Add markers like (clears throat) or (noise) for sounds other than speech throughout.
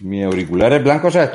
Mi auricular es blanco, ¿sabes?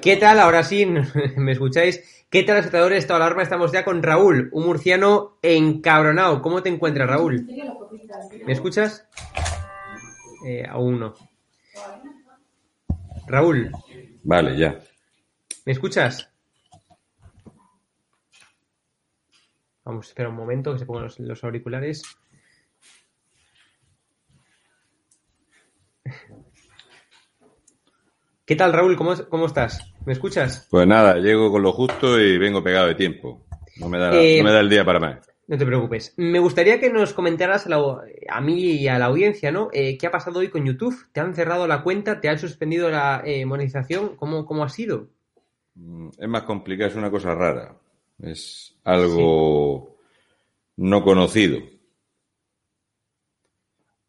¿Qué tal? Ahora sí, (laughs) ¿me escucháis? ¿Qué tal, espectadores de esta alarma? Estamos ya con Raúl, un murciano encabronado. ¿Cómo te encuentras, Raúl? ¿Me escuchas? Eh, aún no. Raúl, Vale, ya. ¿me escuchas? Vamos, espera un momento que se pongan los, los auriculares. ¿Qué tal, Raúl? ¿Cómo, cómo estás? ¿Me escuchas? Pues nada, llego con lo justo y vengo pegado de tiempo. No me da, la- Eh, no me da el día para más. No te preocupes. Me gustaría que nos comentaras a, la- a mí y a la audiencia, ¿no? Eh, ¿Qué ha pasado hoy con YouTube? ¿Te han cerrado la cuenta? ¿Te han suspendido la eh, monetización? ¿Cómo, ¿Cómo ha sido? Mm, Es más complicado, es una cosa rara. Es algo no conocido.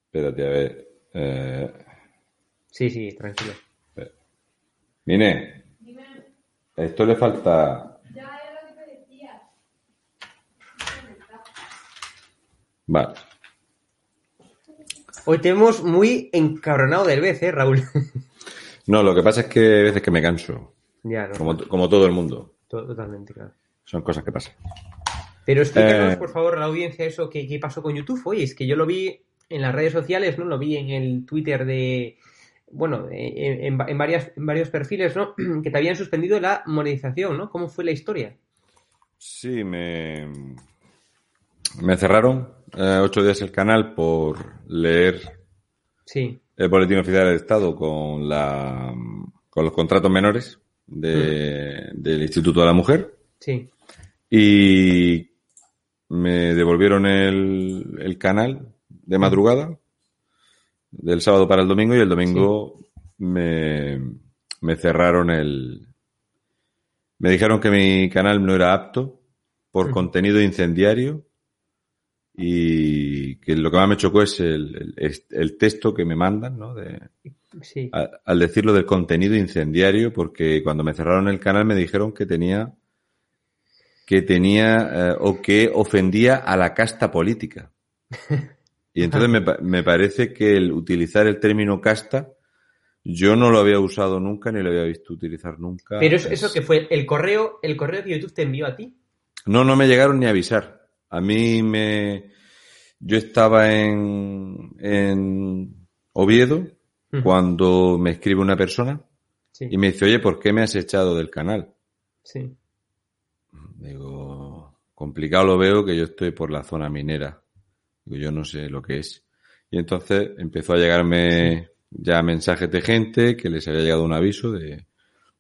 Espérate, a ver. Eh, Sí, sí, tranquilo. Mine, esto le falta. Vale. Hoy te vemos muy encabronado del vez, ¿eh, Raúl? No, lo que pasa es que hay veces que me canso, ya, no. como, como todo el mundo. To- Totalmente, claro. Son cosas que pasan. Pero explícanos, Eh. por favor, a la audiencia eso que, que pasó con YouTube. Oye, es que yo lo vi en las redes sociales, ¿no? Lo vi en el Twitter de... Bueno, en, en- varias, en varios perfiles, ¿no? (clears throat) Que te habían suspendido la monetización, ¿no? ¿Cómo fue la historia? Sí, me, me cerraron eh, ocho días el canal por leer Sí, el boletín oficial del Estado con la con los contratos menores de- del Instituto de la Mujer sí. y me devolvieron el, el canal de madrugada del sábado para el domingo y el domingo me, me cerraron el me dijeron que mi canal no era apto por contenido incendiario y que lo que más me chocó es el, el- el texto que me mandan, ¿no? De, Sí. a- al decirlo del contenido incendiario, porque cuando me cerraron el canal me dijeron que tenía que tenía eh, o que ofendía a la casta política. (laughs) Y entonces me, me parece que el utilizar el término casta yo no lo había usado nunca ni lo había visto utilizar nunca. Pero eso, Es- eso que fue el correo, el correo que YouTube te envió a ti. No, no me llegaron ni a avisar. A mí me... Yo estaba en, en Oviedo cuando me escribe una persona Sí, y me dice, oye, ¿por qué me has echado del canal? sí. Digo, complicado lo veo que yo estoy por la zona minera. Digo, yo no sé lo que es. Y entonces empezó a llegarme ya mensajes de gente que les había llegado un aviso de,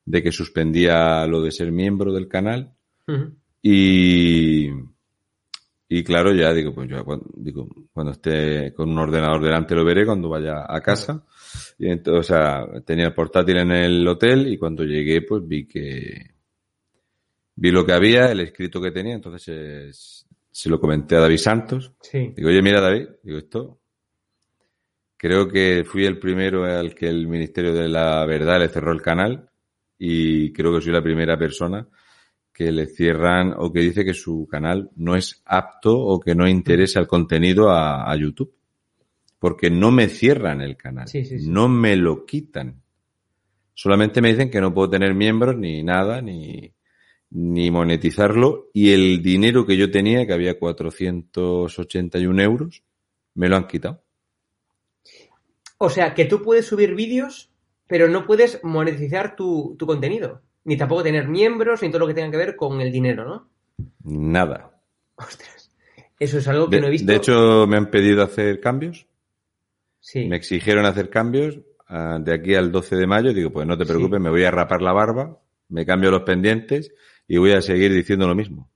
de que suspendía lo de ser miembro del canal. Y, y claro, ya digo, pues yo cuando, digo, cuando esté con un ordenador delante lo veré cuando vaya a casa. Y entonces, o sea, tenía el portátil en el hotel y cuando llegué, pues vi que vi lo que había, el escrito que tenía, entonces es- se lo comenté a David Santos. Sí. Digo, oye, mira, David, digo esto. Creo que fui el primero al que el Ministerio de la Verdad le cerró el canal y creo que soy la primera persona que le cierran o que dice que su canal no es apto o que no interesa el contenido a, a YouTube. Porque no me cierran el canal, Sí, sí, sí. no me lo quitan. Solamente me dicen que no puedo tener miembros ni nada, ni, ni monetizarlo. Y el dinero que yo tenía, que había 481 euros, me lo han quitado. O sea, que tú puedes subir vídeos, pero no puedes monetizar tu, tu contenido. Ni tampoco tener miembros, ni todo lo que tenga que ver con el dinero, ¿no? Nada. Ostras. Eso es algo que De, no he visto. de hecho, me han pedido hacer cambios. sí. Me exigieron hacer cambios ah, de aquí al 12 de mayo. Digo, pues no te preocupes, Sí. me voy a rapar la barba, me cambio los pendientes y voy a seguir diciendo lo mismo.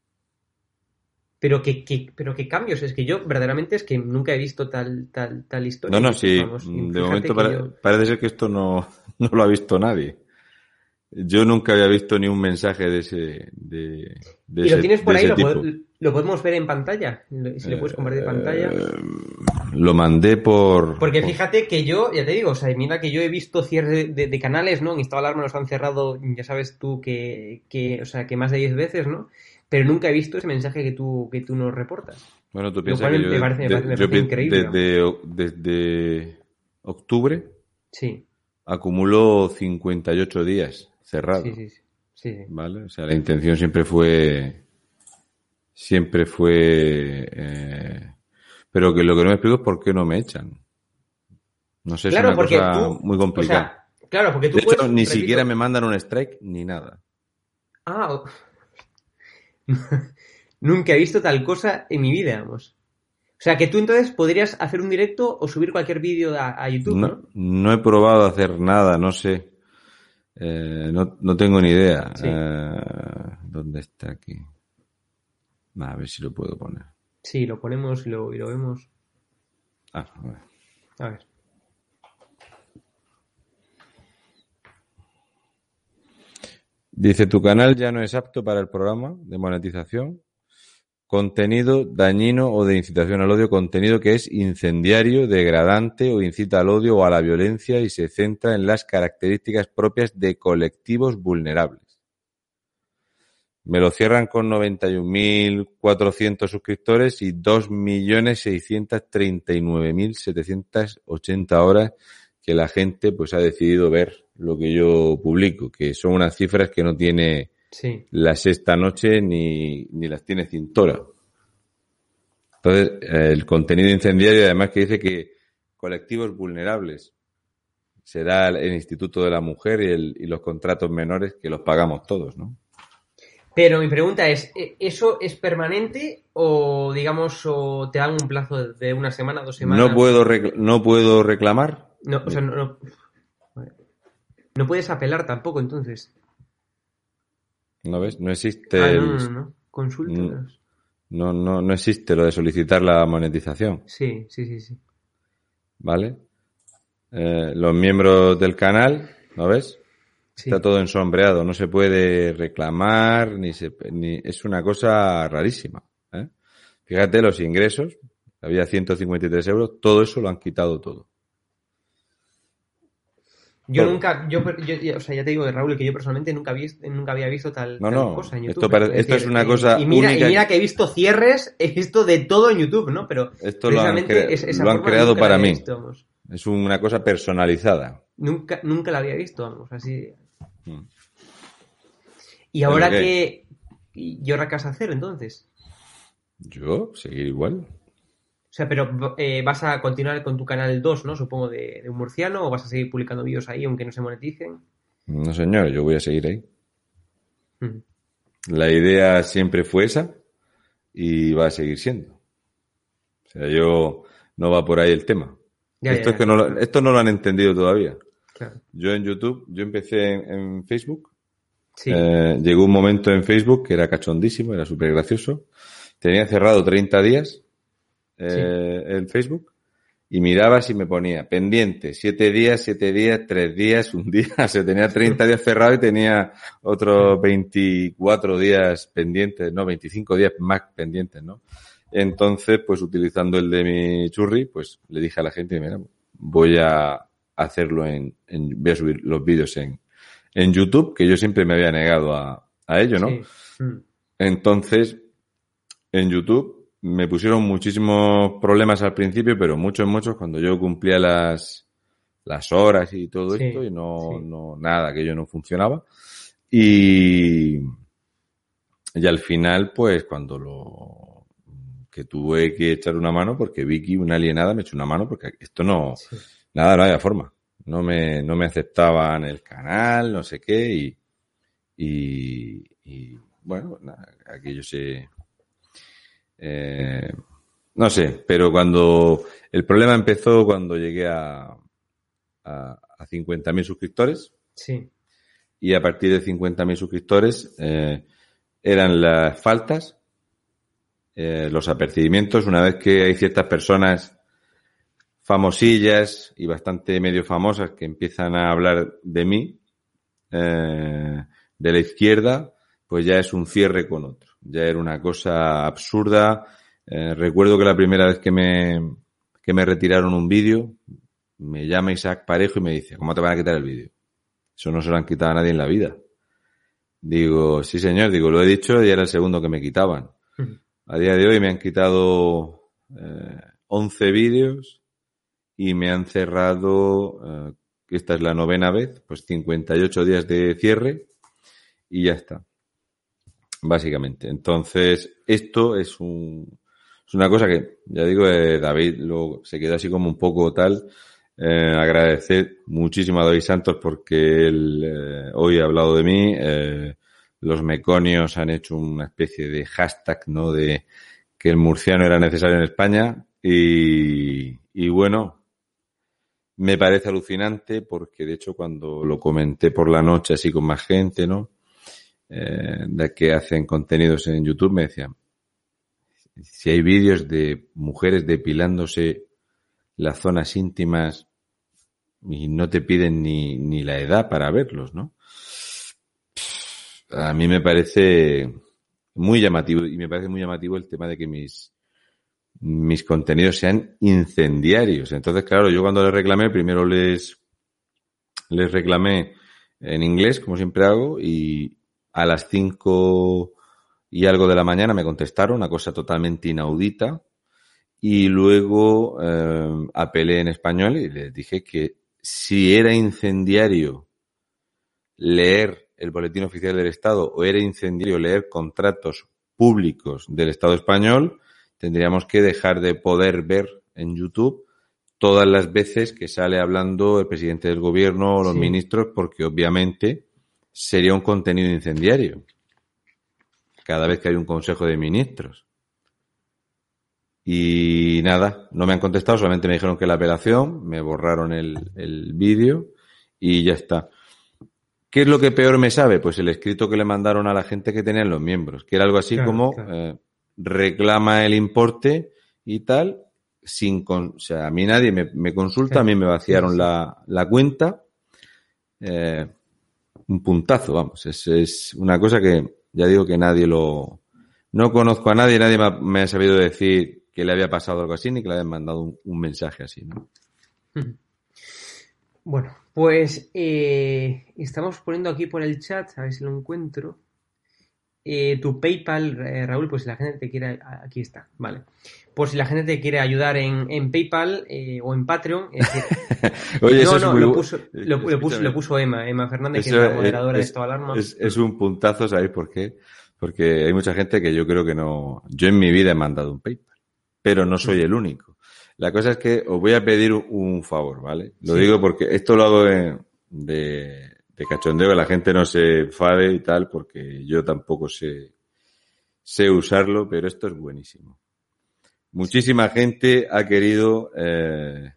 Pero qué, qué- pero qué cambios. Es que yo verdaderamente es que nunca he visto tal, tal, tal historia. No, no, sí. Vamos, De momento yo- parece ser que esto no, (laughs) no lo ha visto nadie. Yo nunca había visto ni un mensaje de ese, de, de ¿Y ese, lo tienes por ahí? ¿Lo, tipo. pod- lo podemos ver en pantalla? Si lo puedes compartir en pantalla. Eh, lo mandé por. Porque por- fíjate que yo, ya te digo, o sea, mira que yo he visto cierre de, canales, ¿no? En Estado de Alarma los han cerrado, ya sabes tú, que, que, o sea, que más de 10 veces, ¿no? Pero nunca he visto ese mensaje que tú, que tú nos reportas. Bueno, tú piensas que yo, me parece- de- me increíble, desde, desde octubre Sí, acumuló 58 días cerrado. sí, sí, sí. ¿Vale? O sea, la intención siempre fue. Siempre fue. eh, pero que lo que no me explico es por qué no me echan. No sé, Claro, es una cosa tú, muy o complicada. sea, claro, porque tú de hecho, ni repito- siquiera me mandan un strike ni nada. Ah, o- (laughs) nunca he visto tal cosa en mi vida, vamos. O sea, que tú entonces podrías hacer un directo o subir cualquier vídeo a, a YouTube, ¿no? No, no he probado hacer nada, no sé. Eh, no, no tengo ni idea. Sí. Eh, ¿Dónde está aquí? A ver si lo puedo poner. Sí, lo ponemos y lo, y lo vemos. Ah, a ver. A ver. Dice, tu canal ya no es apto para el programa de monetización. Contenido dañino o de incitación al odio, contenido que es incendiario, degradante o incita al odio o a la violencia y se centra en las características propias de colectivos vulnerables. Me lo cierran con 91.400 suscriptores y 2.639.780 horas que la gente pues ha decidido ver lo que yo publico, que son unas cifras que no tiene Sí. la sexta noche ni, ni las tiene Cintora. Entonces, el contenido incendiario, además que dice que colectivos vulnerables será el, Instituto de la Mujer y, el- y los contratos menores que los pagamos todos, ¿no? Pero mi pregunta es, ¿e- ¿eso es permanente o, digamos, o te dan un plazo de una semana, dos semanas? No puedo, recl- no puedo reclamar. No, o sea, no, no, no puedes apelar tampoco, entonces. ¿No ves? No existe Ah, el- no, no, no, no. No, no, no existe lo de solicitar la monetización, Sí, sí, sí, sí. ¿vale? Eh, los miembros del canal, ¿no ves? Sí. Está todo ensombreado, no se puede reclamar, ni se, ni, es una cosa rarísima. ¿eh? Fíjate los ingresos, había 153 euros, todo eso lo han quitado todo. Yo nunca, yo, o sea, ya te digo, Raúl, que yo personalmente nunca, vi, nunca había visto tal, No, tal no, cosa en esto YouTube. pare- esto es una y- cosa y mira, única Y mira que- he visto cierres, he visto de todo en YouTube, ¿no? Pero Esto lo han, es- lo creado para mí. visto, vamos. Es una cosa personalizada. Nunca, nunca la había visto, vamos, así. Mm. Y ahora ¿Pero que... ¿Y ahora qué vas a hacer entonces? Yo, seguir igual. O sea, pero eh, vas a continuar con tu canal 2, ¿no? Supongo, de, de un murciano, o vas a seguir publicando vídeos ahí aunque no se moneticen. No, señor, yo voy a seguir ahí. Mm. La idea siempre fue esa y va a seguir siendo. O sea, yo no va por ahí el tema. esto, Es que no lo, esto no lo han entendido todavía. Yo en YouTube, yo empecé en, Facebook. Eh, llegó un momento en Facebook que era cachondísimo, era súper gracioso. Tenía cerrado 30 días eh, en Facebook y miraba si me ponía pendiente, 7 días, 7 días, 3 días, un día. (laughs) Se tenía 30 días cerrado y tenía otros 24 días pendientes, no, 25 días más pendientes, ¿no? Entonces, pues utilizando el de mi churri, pues le dije a la gente, mira, voy a hacerlo en, en voy a subir los vídeos en, en YouTube, que yo siempre me había negado a, a ello, ¿no? Mm. Entonces, en YouTube me pusieron muchísimos problemas al principio, pero muchos, muchos, cuando yo cumplía las, las horas y todo esto, y no, no, nada, que yo no funcionaba. Y, y al final, pues, cuando lo, que tuve que echar una mano porque Vicky, una alienada, me echó una mano porque esto no, nada, no había forma. No me, no me aceptaban el canal, no sé qué, y, y, y bueno, aquello se, eh, no sé, pero cuando, el problema empezó cuando llegué a, a, a 50.000 suscriptores. Sí. Y a partir de 50.000 suscriptores, eh, eran las faltas eh, los apercibimientos, una vez que hay ciertas personas famosillas y bastante medio famosas que empiezan a hablar de mí, eh, de la izquierda, pues ya es un cierre con otro. Ya era una cosa absurda. Eh, recuerdo que la primera vez que me, que me retiraron un vídeo, me llama Isaac Parejo y me dice, ¿cómo te van a quitar el vídeo? Eso no se lo han quitado a nadie en la vida. Digo, sí señor, digo, lo he dicho y era el segundo que me quitaban. A día de hoy me han quitado eh, 11 vídeos y me han cerrado, eh, esta es la novena vez, pues 58 días de cierre y ya está. Básicamente. Entonces, esto es un, es una cosa que, ya digo, eh, David lo, se quedó así como un poco tal. Eh, agradecer muchísimo a David Santos porque él eh, hoy ha hablado de mí. Eh, los meconios han hecho una especie de hashtag, ¿no? De que el murciano era necesario en España y, y bueno, me parece alucinante porque de hecho cuando lo comenté por la noche así con más gente, ¿no? Eh, de que hacen contenidos en YouTube me decían, si hay vídeos de mujeres depilándose las zonas íntimas y no te piden ni, ni la edad para verlos, ¿no? a mí me parece muy llamativo y me parece muy llamativo el tema de que mis mis contenidos sean incendiarios. Entonces, claro, yo cuando les reclamé, primero les les reclamé en inglés, como siempre hago, y a las cinco y algo de la mañana me contestaron, una cosa totalmente inaudita, y luego eh, apelé en español y les dije que si era incendiario leer el Boletín Oficial del Estado o era incendiario leer contratos públicos del Estado español, tendríamos que dejar de poder ver en YouTube todas las veces que sale hablando el presidente del gobierno o los ministros, porque obviamente sería un contenido incendiario. Cada vez que hay un consejo de ministros. Y nada, no me han contestado, solamente me dijeron que la apelación, me borraron el, el vídeo y ya está. ¿Qué es lo que peor me sabe? Pues el escrito que le mandaron a la gente que tenían los miembros, que era algo así como Eh, reclama el importe y tal, sin con, o sea, a mí nadie me, consulta, a mí me vaciaron la, la, cuenta, eh, un puntazo, vamos, es, es, una cosa que ya digo que nadie lo, no conozco a nadie, nadie me ha, sabido decir que le había pasado algo así ni que le habían mandado un, mensaje así, ¿no? (laughs) Bueno, pues eh, estamos poniendo aquí por el chat, a ver si lo encuentro. Eh, tu PayPal, eh, Raúl, pues si la gente te quiere. Aquí está, vale. Por si la gente te quiere ayudar en, en PayPal eh, o en Patreon. Es (laughs) Oye, eso no, es muy... lo, puso, lo, lo, puso, lo, puso, Emma, Emma Fernández, eso que es la moderadora es, de esta alarma. Es, es, un puntazo, ¿sabéis por qué? Porque hay mucha gente que yo creo que no. Yo en mi vida he mandado un PayPal, pero no soy el único. La cosa es que os voy a pedir un favor, ¿vale? Lo sí. digo porque esto lo hago de, de, de, cachondeo, que la gente no se enfade y tal, porque yo tampoco sé, sé usarlo, pero esto es buenísimo. Muchísima gente ha querido eh,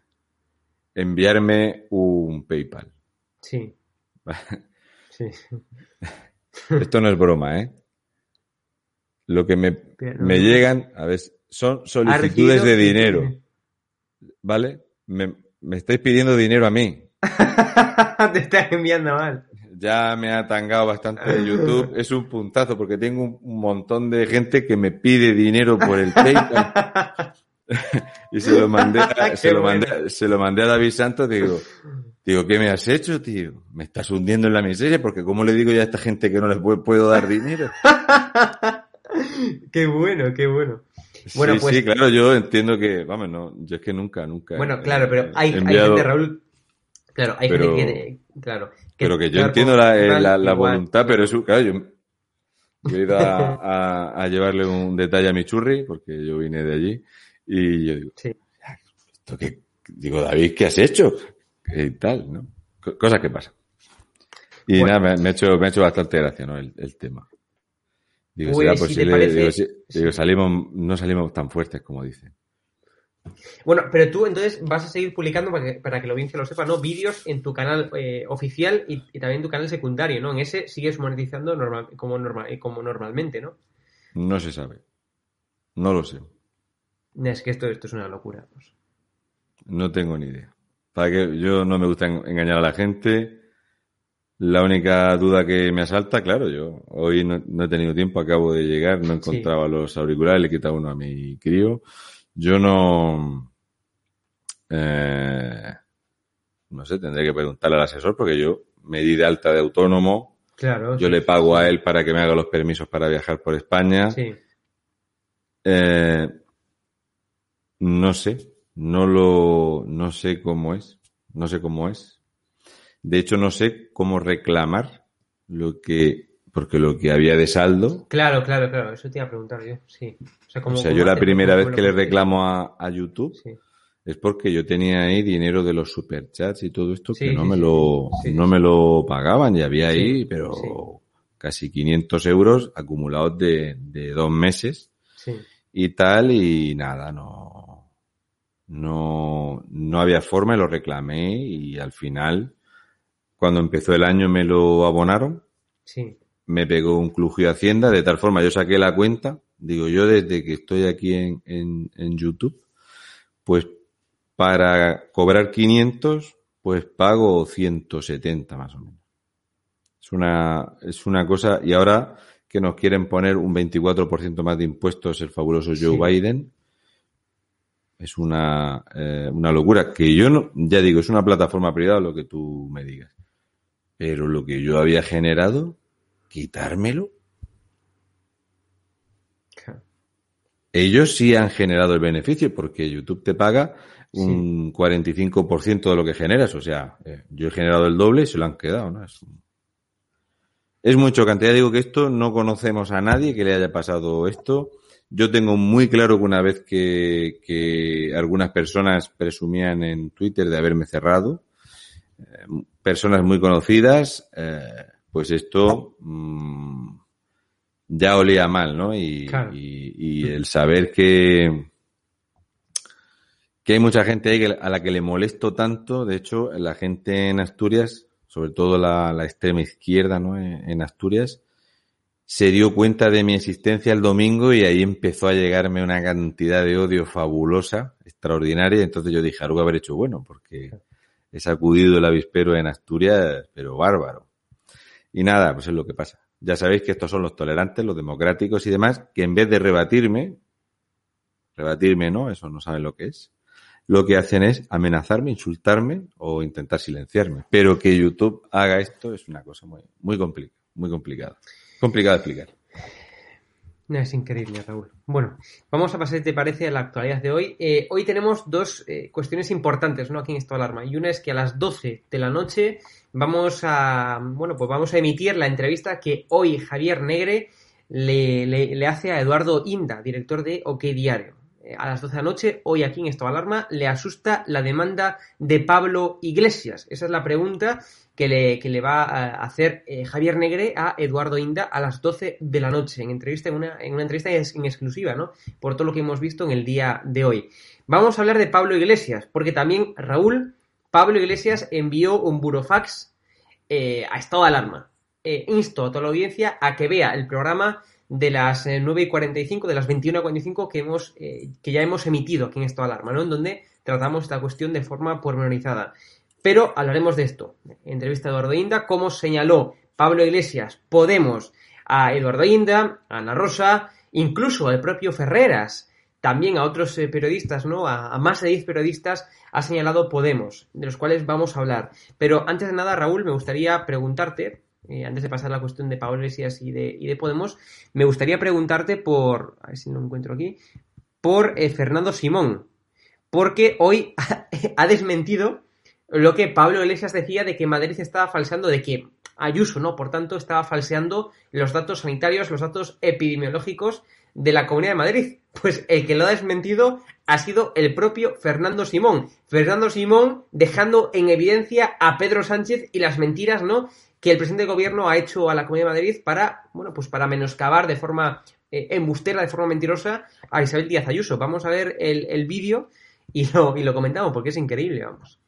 enviarme un PayPal. Sí. (laughs) sí. Esto no es broma, ¿eh? Lo que me, Pero- me llegan, a ver, son solicitudes de dinero, ¿vale? Me, me estáis pidiendo dinero a mí. (laughs) Te estás enviando mal. Ya me ha tangado bastante de YouTube. (laughs) Es un puntazo porque tengo un, montón de gente que me pide dinero por el PayPal. (laughs) y se lo mandé, a, se lo mandé, se lo mandé a David Santos. Digo, digo, ¿qué me has hecho, tío? Me estás hundiendo en la miseria porque ¿cómo le digo ya a esta gente que no les pu- puedo dar dinero? (laughs) qué bueno, qué bueno. Bueno, sí, pues- sí, claro, yo entiendo que, vamos, no, yo es que nunca, nunca. Bueno, claro, pero hay, hay gente, Raúl. Claro, hay Pero- gente que. Claro. Pero que yo entiendo por- la, eh, la- voluntad, pero eso, claro, yo, yo he ido a, a- a llevarle un detalle a mi churri, porque yo vine de allí, y yo digo, Sí. ¿esto qué? Digo, David, ¿qué has hecho? Y tal, ¿no? Co- Cosas que pasan. Y Bueno. nada, me, me ha hecho, me ha hecho bastante gracia, ¿no? El, el tema. Digo, Pues, será si te posible, digo, sí- digo, salimos, no salimos tan fuertes como dicen. Bueno, pero tú entonces vas a seguir publicando para que, para que la audiencia lo sepa, ¿no? Vídeos en tu canal eh, oficial y, y también tu canal secundario, ¿no? En ese sigues monetizando normal, como, normal, eh, como normalmente, ¿no? No se sabe. No lo sé. Es que esto, esto es una locura. pues. No tengo ni idea. Para que yo no me gusta en- engañar a la gente. La única duda que me asalta, claro, yo hoy no, no he tenido tiempo, acabo de llegar, no encontraba los auriculares, le he quitado uno a mi crío. Yo no, eh, no sé, tendré que preguntarle al asesor porque yo me di de alta de autónomo, Claro. yo sí, le pago a él para que me haga los permisos para viajar por España. Sí. Eh, no sé, no lo, no sé cómo es, no sé cómo es. De hecho, no sé cómo reclamar lo que, porque lo que había de saldo, Claro, claro, claro. Eso te iba a preguntar yo. Sí. O sea, o ¿cómo- sea, yo la primera ¿Cómo vez que le reclamo a, a YouTube Sí. es porque yo tenía ahí dinero de los superchats y todo esto Sí, que no sí, me lo, no me lo pagaban y había ahí, pero casi 500 euros acumulados de, de dos meses. Sí. y tal, y nada, no, no, no había forma, y lo reclamé y al final, cuando empezó el año me lo abonaron, Sí. Me pegó un clujo de Hacienda, de tal forma yo saqué la cuenta, digo yo desde que estoy aquí en, en, en YouTube, pues para cobrar 500, pues pago 170 más o menos. Es una, es una cosa, y ahora que nos quieren poner un 24% más de impuestos el fabuloso Joe Sí. Biden, es una, eh, una locura, que yo no, ya digo, es una plataforma privada lo que tú me digas. Pero lo que yo había generado, quitármelo. Ellos sí han generado el beneficio porque YouTube te paga un 45% de lo que generas. O sea, eh, yo he generado el doble y se lo han quedado, ¿no? Es, es muy chocante. Ya digo que esto no conocemos a nadie que le haya pasado esto. Yo tengo muy claro que una vez que, que algunas personas presumían en Twitter de haberme cerrado, eh, personas muy conocidas, eh, pues esto mm, ya olía mal, ¿no? Y, Claro. y- y el saber que, que hay mucha gente ahí a la que le molesto tanto, de hecho, la gente en Asturias, sobre todo la, la extrema izquierda, ¿no? En, en Asturias, se dio cuenta de mi existencia el domingo y ahí empezó a llegarme una cantidad de odio fabulosa, extraordinaria. Entonces yo dije, algo haber hecho bueno, porque he sacudido el avispero en Asturias, pero bárbaro. Y nada, pues es lo que pasa. Ya sabéis que estos son los tolerantes, los democráticos y demás, que en vez de rebatirme, rebatirme no, eso no saben lo que es, lo que hacen es amenazarme, insultarme o intentar silenciarme. Pero que YouTube haga esto es una cosa muy, muy complicada, muy complicada. Complicado de explicar. Es increíble, Raúl. Bueno, vamos a pasar, si te parece, a la actualidad de hoy. Eh, hoy tenemos dos eh, cuestiones importantes, ¿no? Aquí en Estado de Alarma. Y una es que a las 12 de la noche vamos a, bueno, pues vamos a emitir la entrevista que hoy Javier Negre le hace a Eduardo Inda, director de OK Diario. A las 12 de la noche, hoy aquí en Estado Alarma, le asusta la demanda de Pablo Iglesias. Esa es la pregunta que le, que le va a hacer eh, Javier Negre a Eduardo Inda a las 12 de la noche, en entrevista, en una, en una entrevista en en exclusiva, ¿no? Por todo lo que hemos visto en el día de hoy. Vamos a hablar de Pablo Iglesias, porque también Raúl, Pablo Iglesias envió un burofax eh, a estado de alarma. Eh, insto a toda la audiencia a que vea el programa de las 9 y 45, de las 21 y 45 que, hemos, que ya hemos emitido aquí en estado de alarma, ¿no? En donde tratamos esta cuestión de forma pormenorizada. Pero hablaremos de esto. Entrevista a Eduardo Inda, cómo señaló Pablo Iglesias, Podemos, a Eduardo Inda, a Ana Rosa, incluso al propio Ferreras, también a otros eh, periodistas, ¿no? A, más de 10 periodistas ha señalado Podemos, de los cuales vamos a hablar. Pero antes de nada, Raúl, me gustaría preguntarte, eh, antes de pasar a la cuestión de Pablo Iglesias y de, y de, Podemos, me gustaría preguntarte por, a ver si lo encuentro aquí, por eh, Fernando Simón, porque hoy (laughs) ha desmentido lo que Pablo Iglesias decía de que Madrid estaba falseando, de que Ayuso, ¿no? Por tanto, estaba falseando los datos sanitarios, los datos epidemiológicos de la Comunidad de Madrid. (laughs) Pues el que lo ha desmentido ha sido el propio Fernando Simón. Fernando Simón dejando en evidencia a Pedro Sánchez y las mentiras, ¿no? Que el presidente de gobierno ha hecho a la Comunidad de Madrid para, bueno, pues para menoscabar de forma eh, embustera, de forma mentirosa a Isabel Díaz Ayuso. Vamos a ver el, el vídeo y lo, y lo comentamos porque es increíble, vamos.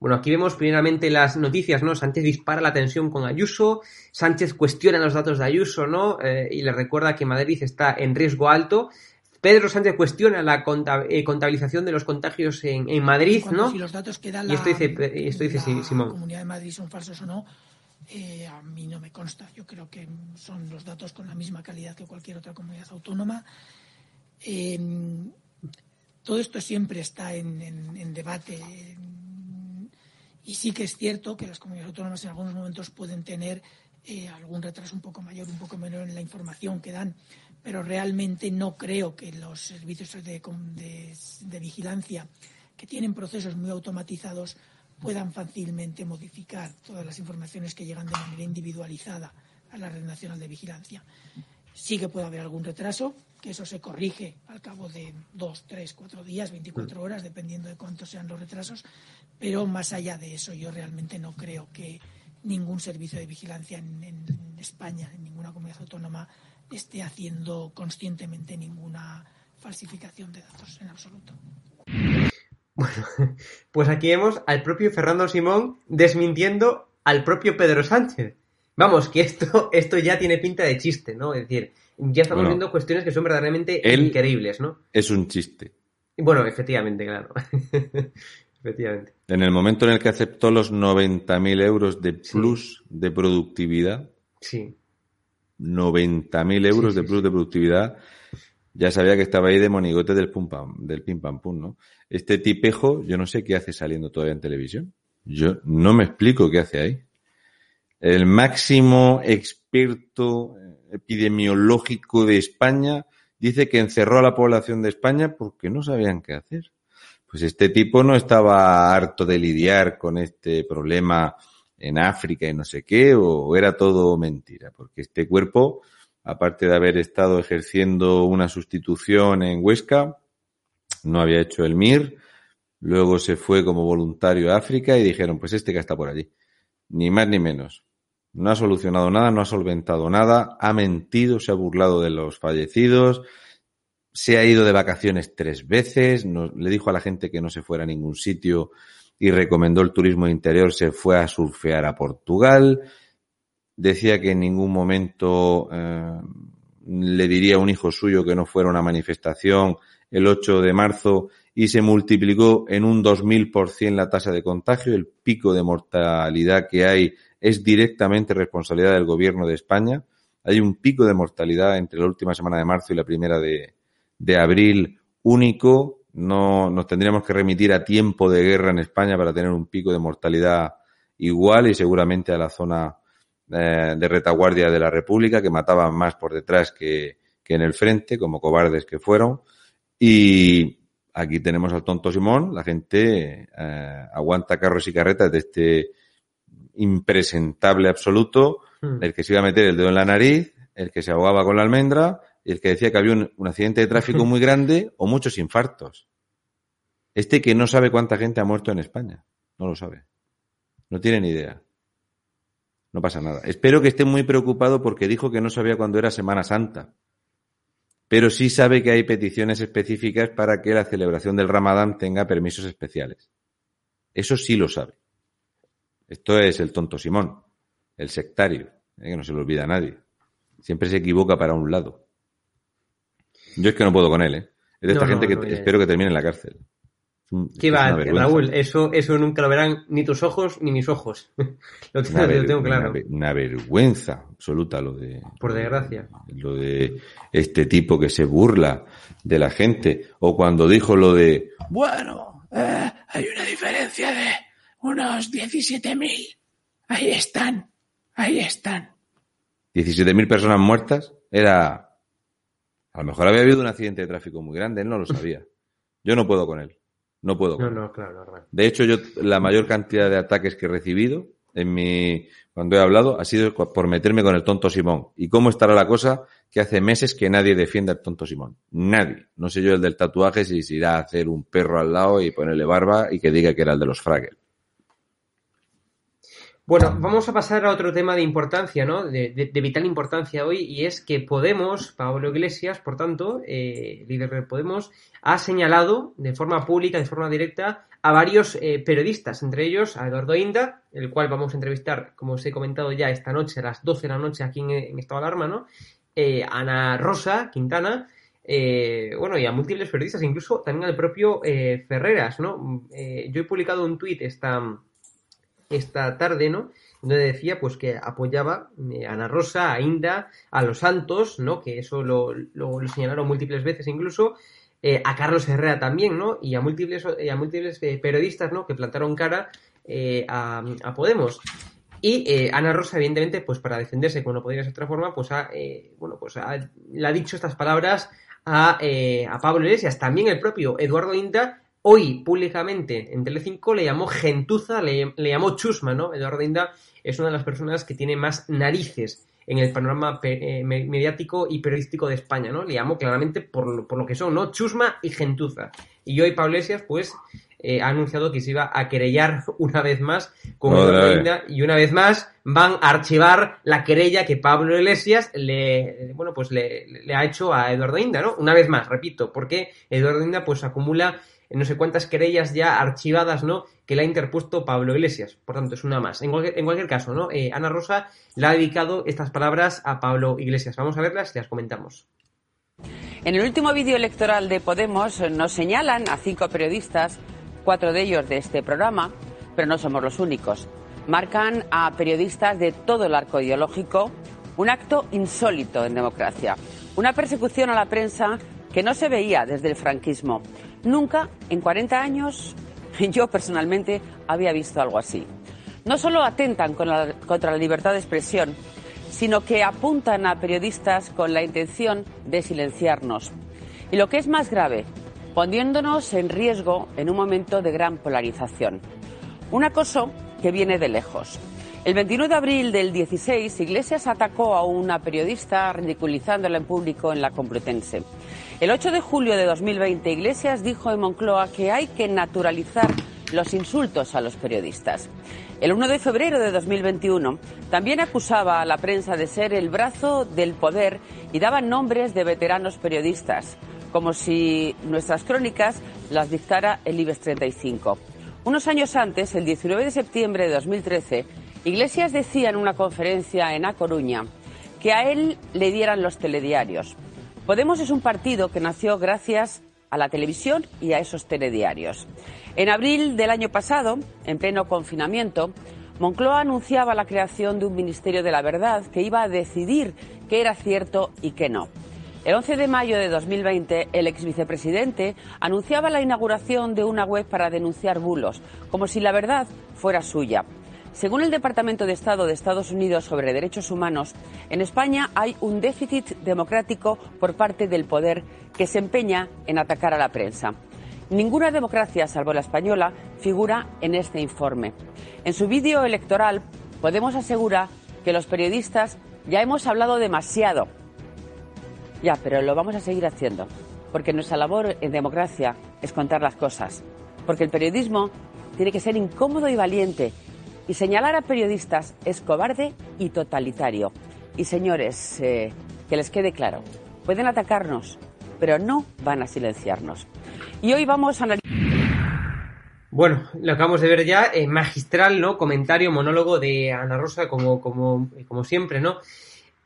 Bueno, aquí vemos primeramente las noticias, ¿no? Sánchez dispara la tensión con Ayuso, Sánchez cuestiona los datos de Ayuso, ¿no? Eh, y le recuerda que Madrid está en riesgo alto. Pedro Sánchez cuestiona la eh, contabilización de los contagios en, Madrid, ¿no? Si los datos que da y esto dice, esto dice la Simón. Comunidad de Madrid son falsos o no, eh, a mí no me consta. Yo creo que son los datos con la misma calidad que cualquier otra comunidad autónoma. todo esto siempre está en, en debate y sí que es cierto que las comunidades autónomas en algunos momentos pueden tener eh, algún retraso un poco mayor, un poco menor en la información que dan, pero realmente no creo que los servicios de, vigilancia que tienen procesos muy automatizados puedan fácilmente modificar todas las informaciones que llegan de manera individualizada a la Red Nacional de Vigilancia. Sí que puede haber algún retraso, que eso se corrige al cabo de dos, tres, cuatro días, 24 horas, dependiendo de cuántos sean los retrasos, pero más allá de eso, yo realmente no creo que ningún servicio de vigilancia en, España, en ninguna comunidad autónoma, esté haciendo conscientemente ninguna falsificación de datos en absoluto. Bueno, (laughs) pues aquí vemos al propio Fernando Simón desmintiendo al propio Pedro Sánchez. Vamos, que esto, (laughs) esto ya tiene pinta de chiste, ¿no? Es decir, ya estamos viendo cuestiones que son verdaderamente increíbles, ¿no? Es un chiste. Bueno, efectivamente, claro. (laughs) efectivamente. En el momento en el que aceptó los 90.000 euros de plus de productividad, sí. 90.000 euros de plus de productividad, ya sabía que estaba ahí de monigote del, pum del pim pam pum, ¿no? Este tipejo, yo no sé qué hace saliendo todavía en televisión. Yo no me explico qué hace ahí. El máximo experto epidemiológico de España dice que encerró a la población de España porque no sabían qué hacer pues este tipo no estaba harto de lidiar con este problema en África y no sé qué, o era todo mentira, porque este cuerpo, aparte de haber estado ejerciendo una sustitución en Huesca, no había hecho el MIR, luego se fue como voluntario a África y dijeron, pues este que está por allí, ni más ni menos. No ha solucionado nada, no ha solventado nada, ha mentido, se ha burlado de los fallecidos, se ha ido de vacaciones tres veces, le dijo a la gente que no se fuera a ningún sitio y recomendó el turismo interior, se fue a surfear a Portugal, decía que en ningún momento eh, le diría a un hijo suyo que no fuera una manifestación el 8 de marzo y se multiplicó en un 2000% la tasa de contagio, el pico de mortalidad que hay es directamente responsabilidad del gobierno de España. Hay un pico de mortalidad entre la última semana de marzo y la primera de, de abril único. No nos tendríamos que remitir a tiempo de guerra en España para tener un pico de mortalidad igual y seguramente a la zona eh, de retaguardia de la República que mataban más por detrás que, que en el frente, como cobardes que fueron. Y aquí tenemos al tonto Simón, la gente eh, aguanta carros y carretas de este impresentable absoluto, hmm. el que se iba a meter el dedo en la nariz, el que se ahogaba con la almendra el que decía que había un, accidente de tráfico muy (laughs) grande o muchos infartos. Este que no sabe cuánta gente ha muerto en España. No lo sabe. No tiene ni idea. No pasa nada. Espero que esté muy preocupado porque dijo que no sabía cuándo era Semana Santa. pero sí sabe que hay peticiones específicas para que la celebración del Ramadán tenga permisos especiales. Eso sí lo sabe. Esto es el tonto Simón, el sectario, ¿eh? que no se lo olvida a nadie. Siempre se equivoca para un lado. Yo es que no puedo con él, ¿eh? Es de esta gente que espero que termine en la cárcel. ¿Qué va, Raúl? Eso, eso nunca lo verán ni tus ojos ni mis ojos. (laughs) lo, tengo, claro. Una, vergüenza absoluta lo de. Por desgracia. Lo de este tipo que se burla de la gente. O cuando dijo lo de. Bueno, eh, hay una diferencia de unos 17.000. Ahí están. Ahí están. 17.000 personas muertas. Era. A lo mejor había habido un accidente de tráfico muy grande, él no lo sabía. Yo no puedo con él. No puedo. No, no, claro, De hecho, yo la mayor cantidad de ataques que he recibido en mi cuando he hablado ha sido por meterme con el tonto Simón. ¿Y cómo estará la cosa? Que hace meses que nadie defiende al tonto Simón. Nadie. No sé yo el del tatuaje si se irá a hacer un perro al lado y ponerle barba y que diga que era el de los Fraggle. Bueno, vamos a pasar a otro tema de importancia, ¿no? De, vital importancia hoy, y es que Podemos, Pablo Iglesias, por tanto, eh, líder de Podemos, ha señalado de forma pública, de forma directa, a varios eh, periodistas, entre ellos a Eduardo Inda, el cual vamos a entrevistar, como os he comentado ya esta noche, a las 12 de la noche aquí en, Estado de Alarma, ¿no? Eh, Ana Rosa Quintana, bueno, y a múltiples periodistas, incluso también al propio Ferreras, ¿no? yo he publicado un tuit esta esta tarde, ¿no? Donde decía pues que apoyaba eh, a Ana Rosa, a Inda, a los Santos, ¿no? Que eso lo, lo, señalaron múltiples veces incluso, eh, a Carlos Herrera también, ¿no? Y a múltiples, eh, a múltiples periodistas, ¿no? Que plantaron cara a, Podemos. Y Ana Rosa, evidentemente, pues para defenderse, como no podría ser de otra forma, pues ha, bueno, pues le ha dicho estas palabras a, a Pablo Iglesias. También el propio Eduardo Inda hoy públicamente en Telecinco le llamó gentuza, le, llamó chusma, ¿no? Eduardo Inda es una de las personas que tiene más narices en el panorama eh, mediático y periodístico de España, ¿no? Le llamó claramente por, por, lo que son, ¿no? Chusma y gentuza. Y hoy Pablo Iglesias, pues, eh, ha anunciado que se iba a querellar (laughs) una vez más con Eduardo Inda y una vez más van a archivar la querella que Pablo Iglesias le, bueno, pues le, le ha hecho a Eduardo Inda, ¿no? Una vez más, repito, porque Eduardo Inda, pues, acumula no sé cuántas querellas ya archivadas, ¿no? Que le ha interpuesto Pablo Iglesias. Por tanto, es una más. En cualquier, caso, ¿no? Eh, Ana Rosa le ha dedicado estas palabras a Pablo Iglesias. Vamos a verlas y las comentamos. En el último vídeo electoral de Podemos nos señalan a cinco periodistas, cuatro de ellos de este programa, pero no somos los únicos. Marcan a periodistas de todo el arco ideológico un acto insólito en democracia, una persecución a la prensa que no se veía desde el franquismo, Nunca en 40 años (laughs) yo personalmente había visto algo así. No solo atentan contra la libertad de expresión, sino que apuntan a periodistas con la intención de silenciarnos. Y lo que es más grave, poniéndonos en riesgo en un momento de gran polarización. Un acoso que viene de lejos. El 29 de abril del 16, Iglesias atacó a una periodista ridiculizándola en público en la Complutense. El 8 de julio de 2020, Iglesias dijo en Moncloa que hay que naturalizar los insultos a los periodistas. El 1 de febrero de 2021 también acusaba a la prensa de ser el brazo del poder y daba nombres de veteranos periodistas, como si nuestras crónicas las dictara el IBEX 35. Unos años antes, el 19 de septiembre de 2013, Iglesias decía en una conferencia en A Coruña que a él le dieran los telediarios Podemos es un partido que nació gracias a la televisión y a esos telediarios. En abril del año pasado, en pleno confinamiento, Moncloa anunciaba la creación de un Ministerio de la Verdad que iba a decidir qué era cierto y qué no. El 11 de mayo de 2020, el ex vicepresidente anunciaba la inauguración de una web para denunciar bulos, como si la verdad fuera suya. Según el Departamento de Estado de Estados Unidos sobre Derechos Humanos, en España hay un déficit democrático por parte del poder que se empeña en atacar a la prensa. Ninguna democracia, salvo la española, figura en este informe. En su vídeo electoral, Podemos asegurar que los periodistas ya hemos hablado demasiado. Ya, pero lo vamos a seguir haciendo, porque nuestra labor en democracia es contar las cosas, porque el periodismo tiene que ser incómodo y valiente y señalar a periodistas es cobarde y totalitario. Y señores, eh, que les quede claro, pueden atacarnos, pero no van a silenciarnos. Y hoy vamos a analizar. Bueno, lo acabamos de ver ya, eh, magistral, ¿no? Comentario, monólogo de Ana Rosa, como, como, como siempre, ¿no?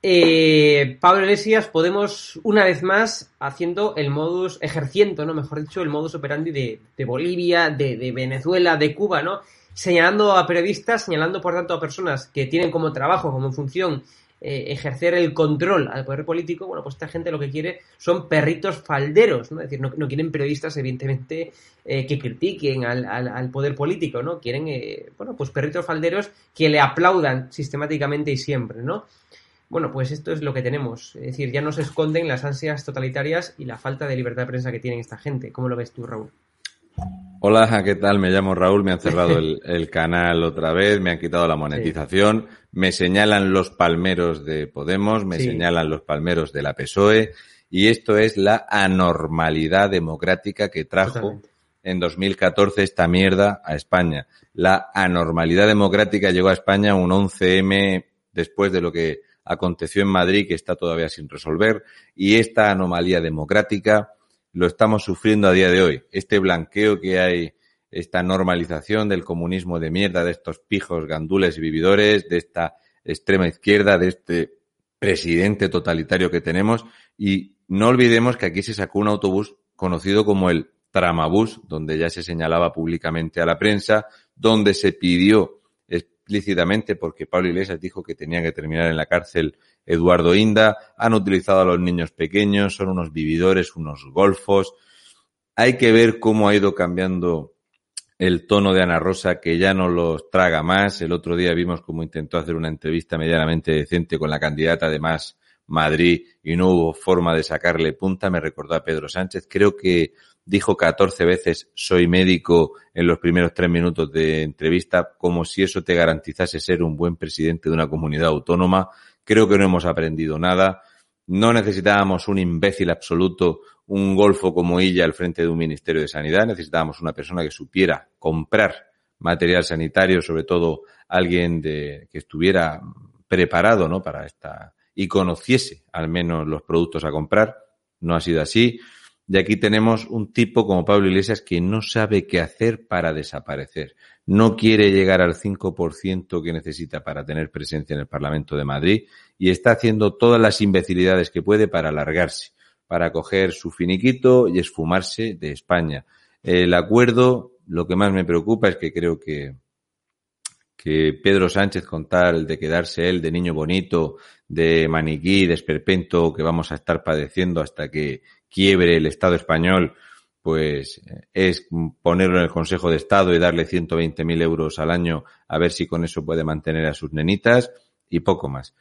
Eh, Pablo Iglesias, Podemos, una vez más, haciendo el modus, ejerciendo, ¿no? Mejor dicho, el modus operandi de, Bolivia, de, Venezuela, de Cuba, ¿no? Señalando a periodistas, señalando, por tanto, a personas que tienen como trabajo, como función, eh, ejercer el control al poder político, bueno, pues esta gente lo que quiere son perritos falderos, ¿no? Es decir, no, quieren periodistas, evidentemente, eh, que critiquen al, al, al, poder político, ¿no? Quieren, eh, bueno, pues perritos falderos que le aplaudan sistemáticamente y siempre, ¿no? Bueno, pues esto es lo que tenemos. Es decir, ya no se esconden las ansias totalitarias y la falta de libertad de prensa que tienen esta gente. ¿Cómo lo ves tú, Raúl? Hola, ¿qué tal? Me llamo Raúl, me han cerrado (laughs) el, el canal otra vez, me han quitado la monetización, sí. me señalan los palmeros de Podemos, me sí. señalan los palmeros de la PSOE y esto es la anormalidad democrática que trajo Totalmente. en 2014 esta mierda a España. La anormalidad democrática llegó a España un 11M después de lo que aconteció en Madrid que está todavía sin resolver y esta anomalía democrática lo estamos sufriendo a día de hoy. Este blanqueo que hay, esta normalización del comunismo de mierda, de estos pijos gandules y vividores, de esta extrema izquierda, de este presidente totalitario que tenemos y no olvidemos que aquí se sacó un autobús conocido como el Tramabús, donde ya se señalaba públicamente a la prensa, donde se pidió explícitamente porque Pablo Iglesias dijo que tenía que terminar en la cárcel Eduardo Inda, han utilizado a los niños pequeños, son unos vividores, unos golfos. Hay que ver cómo ha ido cambiando el tono de Ana Rosa, que ya no los traga más. El otro día vimos cómo intentó hacer una entrevista medianamente decente con la candidata de Más Madrid y no hubo forma de sacarle punta. Me recordó a Pedro Sánchez. Creo que dijo 14 veces soy médico en los primeros tres minutos de entrevista, como si eso te garantizase ser un buen presidente de una comunidad autónoma. Creo que no hemos aprendido nada. No necesitábamos un imbécil absoluto, un golfo como ella al frente de un ministerio de sanidad. Necesitábamos una persona que supiera comprar material sanitario, sobre todo alguien de, que estuviera preparado, ¿no? Para esta, y conociese al menos los productos a comprar. No ha sido así. Y aquí tenemos un tipo como Pablo Iglesias que no sabe qué hacer para desaparecer. No quiere llegar al 5% que necesita para tener presencia en el Parlamento de Madrid y está haciendo todas las imbecilidades que puede para alargarse, para coger su finiquito y esfumarse de España. El acuerdo, lo que más me preocupa es que creo que, que Pedro Sánchez con tal de quedarse él de niño bonito, de maniquí, de esperpento que vamos a estar padeciendo hasta que quiebre el Estado español, pues es ponerlo en el Consejo de Estado y darle 120.000 euros al año a ver si con eso puede mantener a sus nenitas y poco más.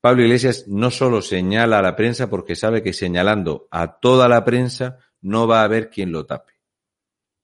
Pablo Iglesias no solo señala a la prensa porque sabe que señalando a toda la prensa no va a haber quien lo tape.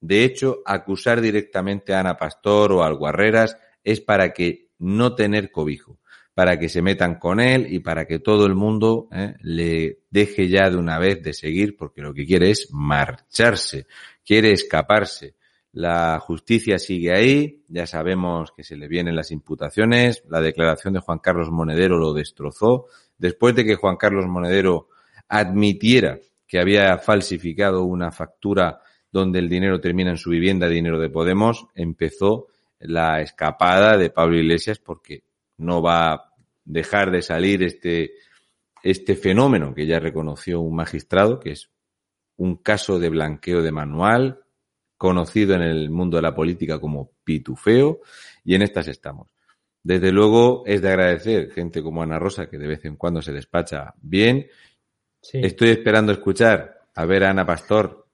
De hecho, acusar directamente a Ana Pastor o a Guarreras es para que no tener cobijo para que se metan con él y para que todo el mundo eh, le deje ya de una vez de seguir, porque lo que quiere es marcharse, quiere escaparse. La justicia sigue ahí, ya sabemos que se le vienen las imputaciones, la declaración de Juan Carlos Monedero lo destrozó, después de que Juan Carlos Monedero admitiera que había falsificado una factura donde el dinero termina en su vivienda, dinero de Podemos, empezó la escapada de Pablo Iglesias porque no va dejar de salir este, este fenómeno que ya reconoció un magistrado, que es un caso de blanqueo de manual, conocido en el mundo de la política como pitufeo, y en estas estamos. Desde luego es de agradecer gente como Ana Rosa, que de vez en cuando se despacha bien. Sí. Estoy esperando escuchar a ver a Ana Pastor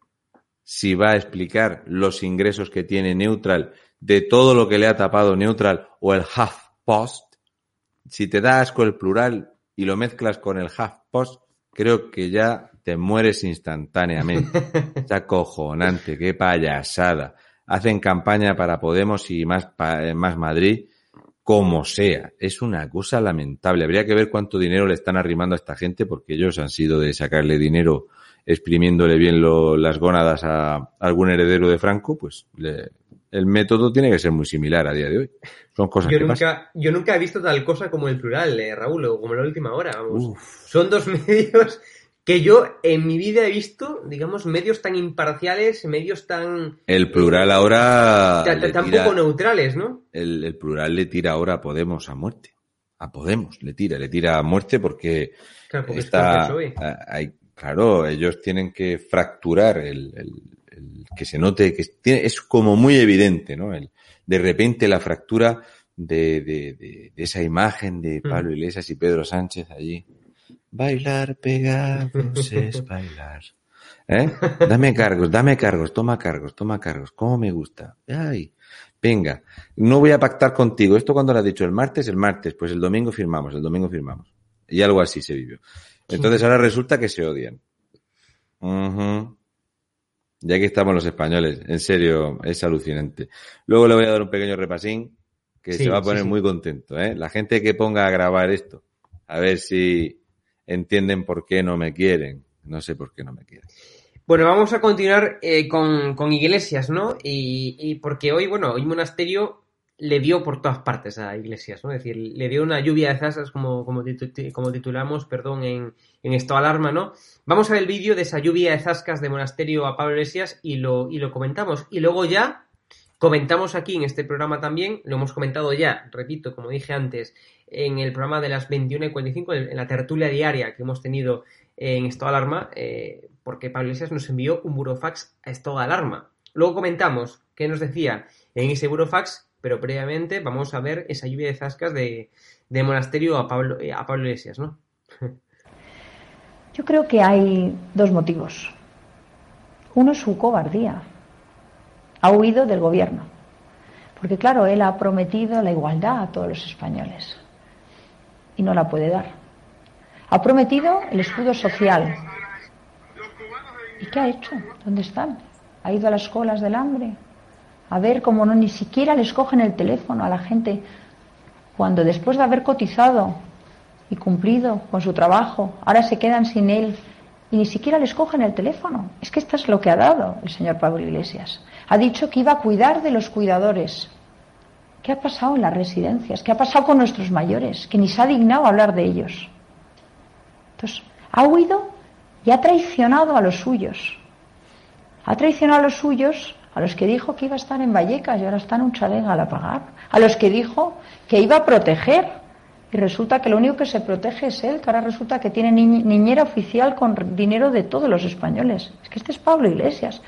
si va a explicar los ingresos que tiene Neutral de todo lo que le ha tapado Neutral o el Half Post si te da asco el plural y lo mezclas con el half post, creo que ya te mueres instantáneamente. (laughs) es acojonante, qué payasada. Hacen campaña para Podemos y más, eh, más Madrid, como sea. Es una cosa lamentable. Habría que ver cuánto dinero le están arrimando a esta gente, porque ellos han sido de sacarle dinero exprimiéndole bien lo, las gónadas a algún heredero de Franco, pues le, el método tiene que ser muy similar a día de hoy. Son cosas yo que nunca, pasan. Yo nunca he visto tal cosa como el plural, eh, Raúl, o como la última hora, vamos. Uf. Son dos (laughs) medios que yo en mi vida he visto, digamos, medios tan imparciales, medios tan... El plural ahora... Tan, poco neutrales, ¿no? El, el, plural le tira ahora a Podemos a muerte. A Podemos le tira, le tira a muerte porque... Claro, porque está, es hay, claro, ellos tienen que fracturar el, el, el que se note que tiene, es como muy evidente, ¿no? El, de repente la fractura de, de, de, de esa imagen de Pablo Iglesias y Pedro Sánchez allí. Bailar pegados es bailar. ¿Eh? Dame cargos, dame cargos, toma cargos, toma cargos. ¿Cómo me gusta? Ay, venga, no voy a pactar contigo. Esto cuando lo has dicho el martes, el martes, pues el domingo firmamos, el domingo firmamos. Y algo así se vivió. Entonces ahora resulta que se odian. Uh -huh. Ya que estamos los españoles, en serio, es alucinante. Luego le voy a dar un pequeño repasín que sí, se va a poner sí, sí. muy contento. ¿eh? La gente que ponga a grabar esto, a ver si entienden por qué no me quieren. No sé por qué no me quieren. Bueno, vamos a continuar eh, con, con, Iglesias, ¿no? Y, y, porque hoy, bueno, hoy Monasterio le dio por todas partes a Iglesias, ¿no? Es decir, le dio una lluvia de zasas, como, como, titulamos, perdón, en, en esto alarma, ¿no? Vamos a ver el vídeo de esa lluvia de zascas de Monasterio a Pablo Iglesias y lo, y lo comentamos. Y luego ya comentamos aquí en este programa también, lo hemos comentado ya, repito, como dije antes, en el programa de las 21 y 45, en la tertulia diaria que hemos tenido en estado de alarma, eh, porque Pablo Iglesias nos envió un burofax a estado de alarma. Luego comentamos qué nos decía en ese burofax, pero previamente vamos a ver esa lluvia de zascas de, monasterio a Pablo, eh, a Pablo Iglesias, ¿no? (laughs) Yo creo que hay dos motivos. Uno es su cobardía. Ha huido del gobierno. Porque claro, él ha prometido la igualdad a todos los españoles. Y no la puede dar. Ha prometido el escudo social. ¿Y qué ha hecho? ¿Dónde están? ¿Ha ido a las colas del hambre? A ver cómo no ni siquiera les cogen el teléfono a la gente cuando después de haber cotizado y cumplido con su trabajo, ahora se quedan sin él y ni siquiera les cogen el teléfono. Es que esto es lo que ha dado el señor Pablo Iglesias. Ha dicho que iba a cuidar de los cuidadores. ¿Qué ha pasado en las residencias? ¿Qué ha pasado con nuestros mayores? Que ni se ha dignado hablar de ellos. Entonces, ha huido y ha traicionado a los suyos. Ha traicionado a los suyos, a los que dijo que iba a estar en Vallecas y ahora está en un chalet a pagar. A los que dijo que iba a proteger y resulta que lo único que se protege es él, que ahora resulta que tiene ni niñera oficial con dinero de todos los españoles. Es que este es Pablo Iglesias.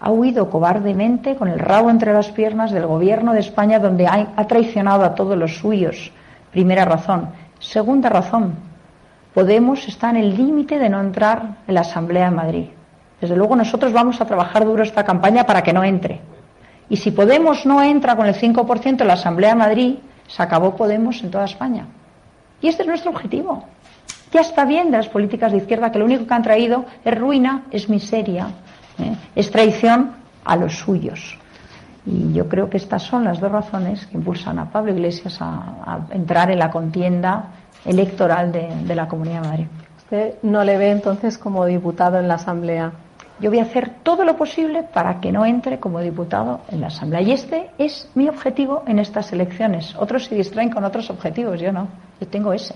Ha huido cobardemente con el rabo entre las piernas del gobierno de España donde ha, ha traicionado a todos los suyos. Primera razón. Segunda razón. Podemos está en el límite de no entrar en la Asamblea de Madrid. Desde luego nosotros vamos a trabajar duro esta campaña para que no entre. Y si Podemos no entra con el 5% en la Asamblea de Madrid, se acabó Podemos en toda España. Y este es nuestro objetivo. Ya está bien de las políticas de izquierda que lo único que han traído es ruina, es miseria, ¿eh? es traición a los suyos. Y yo creo que estas son las dos razones que impulsan a Pablo Iglesias a, entrar en la contienda electoral de, de, la Comunidad de Madrid. ¿Usted no le ve entonces como diputado en la Asamblea? Yo voy a hacer todo lo posible para que no entre como diputado en la Asamblea. Y este es mi objetivo en estas elecciones. Otros se distraen con otros objetivos, yo no. Yo tengo ese.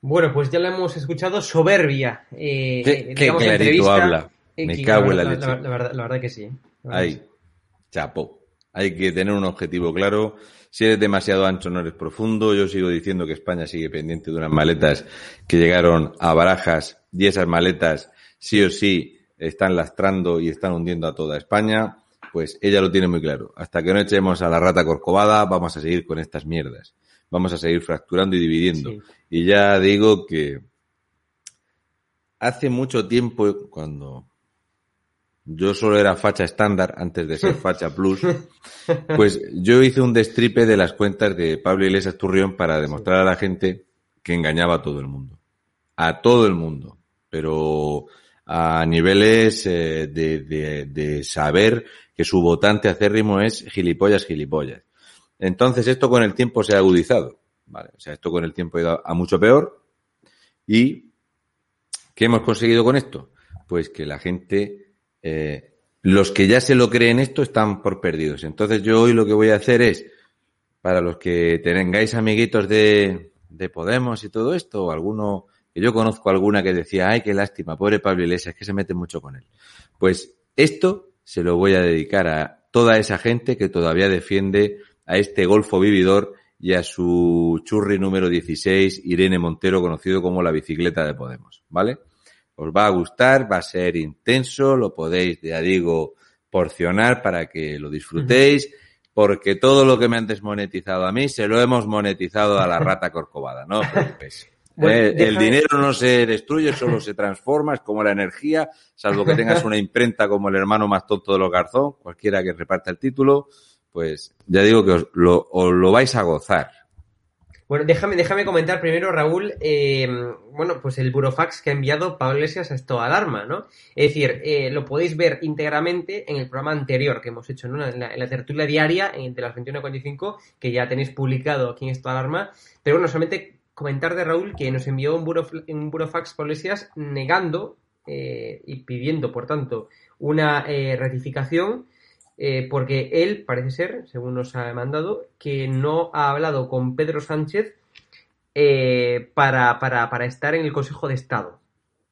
Bueno, pues ya lo hemos escuchado, soberbia. Eh, qué, qué clarito habla. Eh, Me cago en la, la leche. La, la, verdad, la, verdad, que sí. Ahí, chapo. Hay que tener un objetivo claro. Si eres demasiado ancho, no eres profundo. Yo sigo diciendo que España sigue pendiente de unas maletas que llegaron a Barajas y esas maletas sí o sí están lastrando y están hundiendo a toda España. Pues ella lo tiene muy claro. Hasta que no echemos a la rata corcovada, vamos a seguir con estas mierdas. Vamos a seguir fracturando y dividiendo. Sí. Y ya digo que hace mucho tiempo, cuando yo solo era facha estándar antes de ser (laughs) facha plus, pues yo hice un destripe de las cuentas de Pablo Iglesias Turrión para demostrar a la gente que engañaba a todo el mundo. A todo el mundo. Pero a niveles eh, de, de, de, saber que su votante acérrimo es gilipollas, gilipollas. Entonces esto con el tiempo se ha agudizado. ¿vale? O sea, esto con el tiempo ha ido a mucho peor. ¿Y qué hemos conseguido con esto? Pues que la gente eh, los que ya se lo creen esto están por perdidos. Entonces yo hoy lo que voy a hacer es, para los que tengáis amiguitos de, de Podemos y todo esto, o alguno, que yo conozco alguna que decía, ay, qué lástima, pobre Pablo Iglesias, que se mete mucho con él. Pues esto se lo voy a dedicar a toda esa gente que todavía defiende a este golfo vividor y a su churri número 16, Irene Montero, conocido como la bicicleta de Podemos, ¿vale? Os va a gustar, va a ser intenso, lo podéis, ya digo, porcionar para que lo disfrutéis, porque todo lo que me han desmonetizado a mí se lo hemos monetizado a la rata corcovada, ¿no? Eh, el dinero no se destruye, solo se transforma, es como la energía, salvo que tengas una imprenta como el hermano más tonto de los Garzón, cualquiera que reparta el título, pues ya digo que os lo, os lo vais a gozar. Bueno, déjame, déjame comentar primero, Raúl, eh, bueno, pues el burofax que ha enviado Pablo Iglesias a esto alarma, ¿no? Es decir, eh, lo podéis ver íntegramente en el programa anterior que hemos hecho, ¿no? En la, en la tertulia diaria de las 21.45, que ya tenéis publicado aquí en esto alarma. Pero bueno, solamente comentar de Raúl que nos envió un, buro, un burofax Iglesias negando eh, y pidiendo, por tanto, una eh, ratificación eh, porque él parece ser, según nos ha mandado, que no ha hablado con Pedro Sánchez para, para, para, estar en el Consejo de Estado.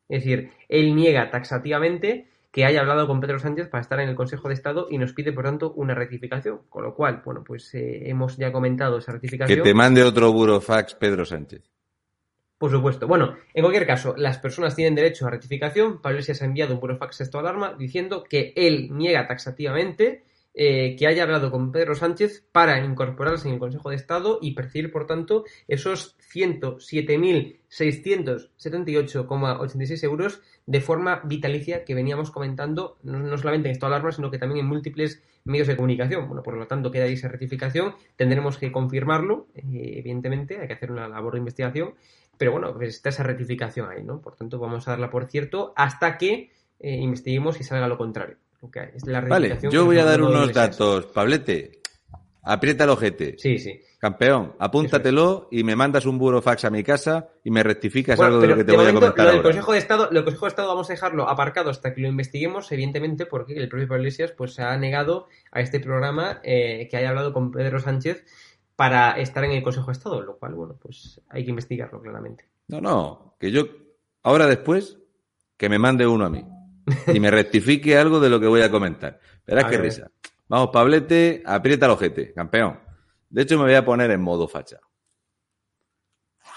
Es decir, él niega taxativamente que haya hablado con Pedro Sánchez para estar en el Consejo de Estado y nos pide, por tanto, una rectificación. Con lo cual, bueno, pues eh, hemos ya comentado esa rectificación. Que te mande otro burofax Pedro Sánchez. Por supuesto. Bueno, en cualquier caso, las personas tienen derecho a rectificación. Pablo Iglesias ha enviado un burofax esto alarma diciendo que él niega taxativamente eh, que haya hablado con Pedro Sánchez para incorporarse en el Consejo de Estado y percibir, por tanto, esos 107.678,86 euros de forma vitalicia que veníamos comentando, no, no solamente en esta alarma, sino que también en múltiples medios de comunicación. Bueno, por lo tanto, queda ahí esa rectificación. Tendremos que confirmarlo, eh, evidentemente, hay que hacer una labor de investigación. Pero bueno, pues está esa rectificación ahí, ¿no? Por tanto, vamos a darla por cierto hasta que eh, investiguemos y salga lo contrario. Okay. Es la vale, yo voy a dar unos datos. Pablete, aprieta el ojete. Sí, sí. Campeón, apúntatelo y me mandas un burofax a mi casa y me rectificas bueno, algo de lo que te de voy momento, a comentar. Lo del ahora. Consejo de Estado, lo del Consejo de Estado vamos a dejarlo aparcado hasta que lo investiguemos, evidentemente, porque el propio Pablo Iglesias pues, se ha negado a este programa eh, que haya hablado con Pedro Sánchez para estar en el Consejo de Estado, lo cual, bueno, pues hay que investigarlo claramente. No, no, que yo, ahora después, que me mande uno a mí (laughs) y me rectifique algo de lo que voy a comentar. Verás qué risa. Vamos, Pablete, aprieta el ojete, campeón. De hecho, me voy a poner en modo facha.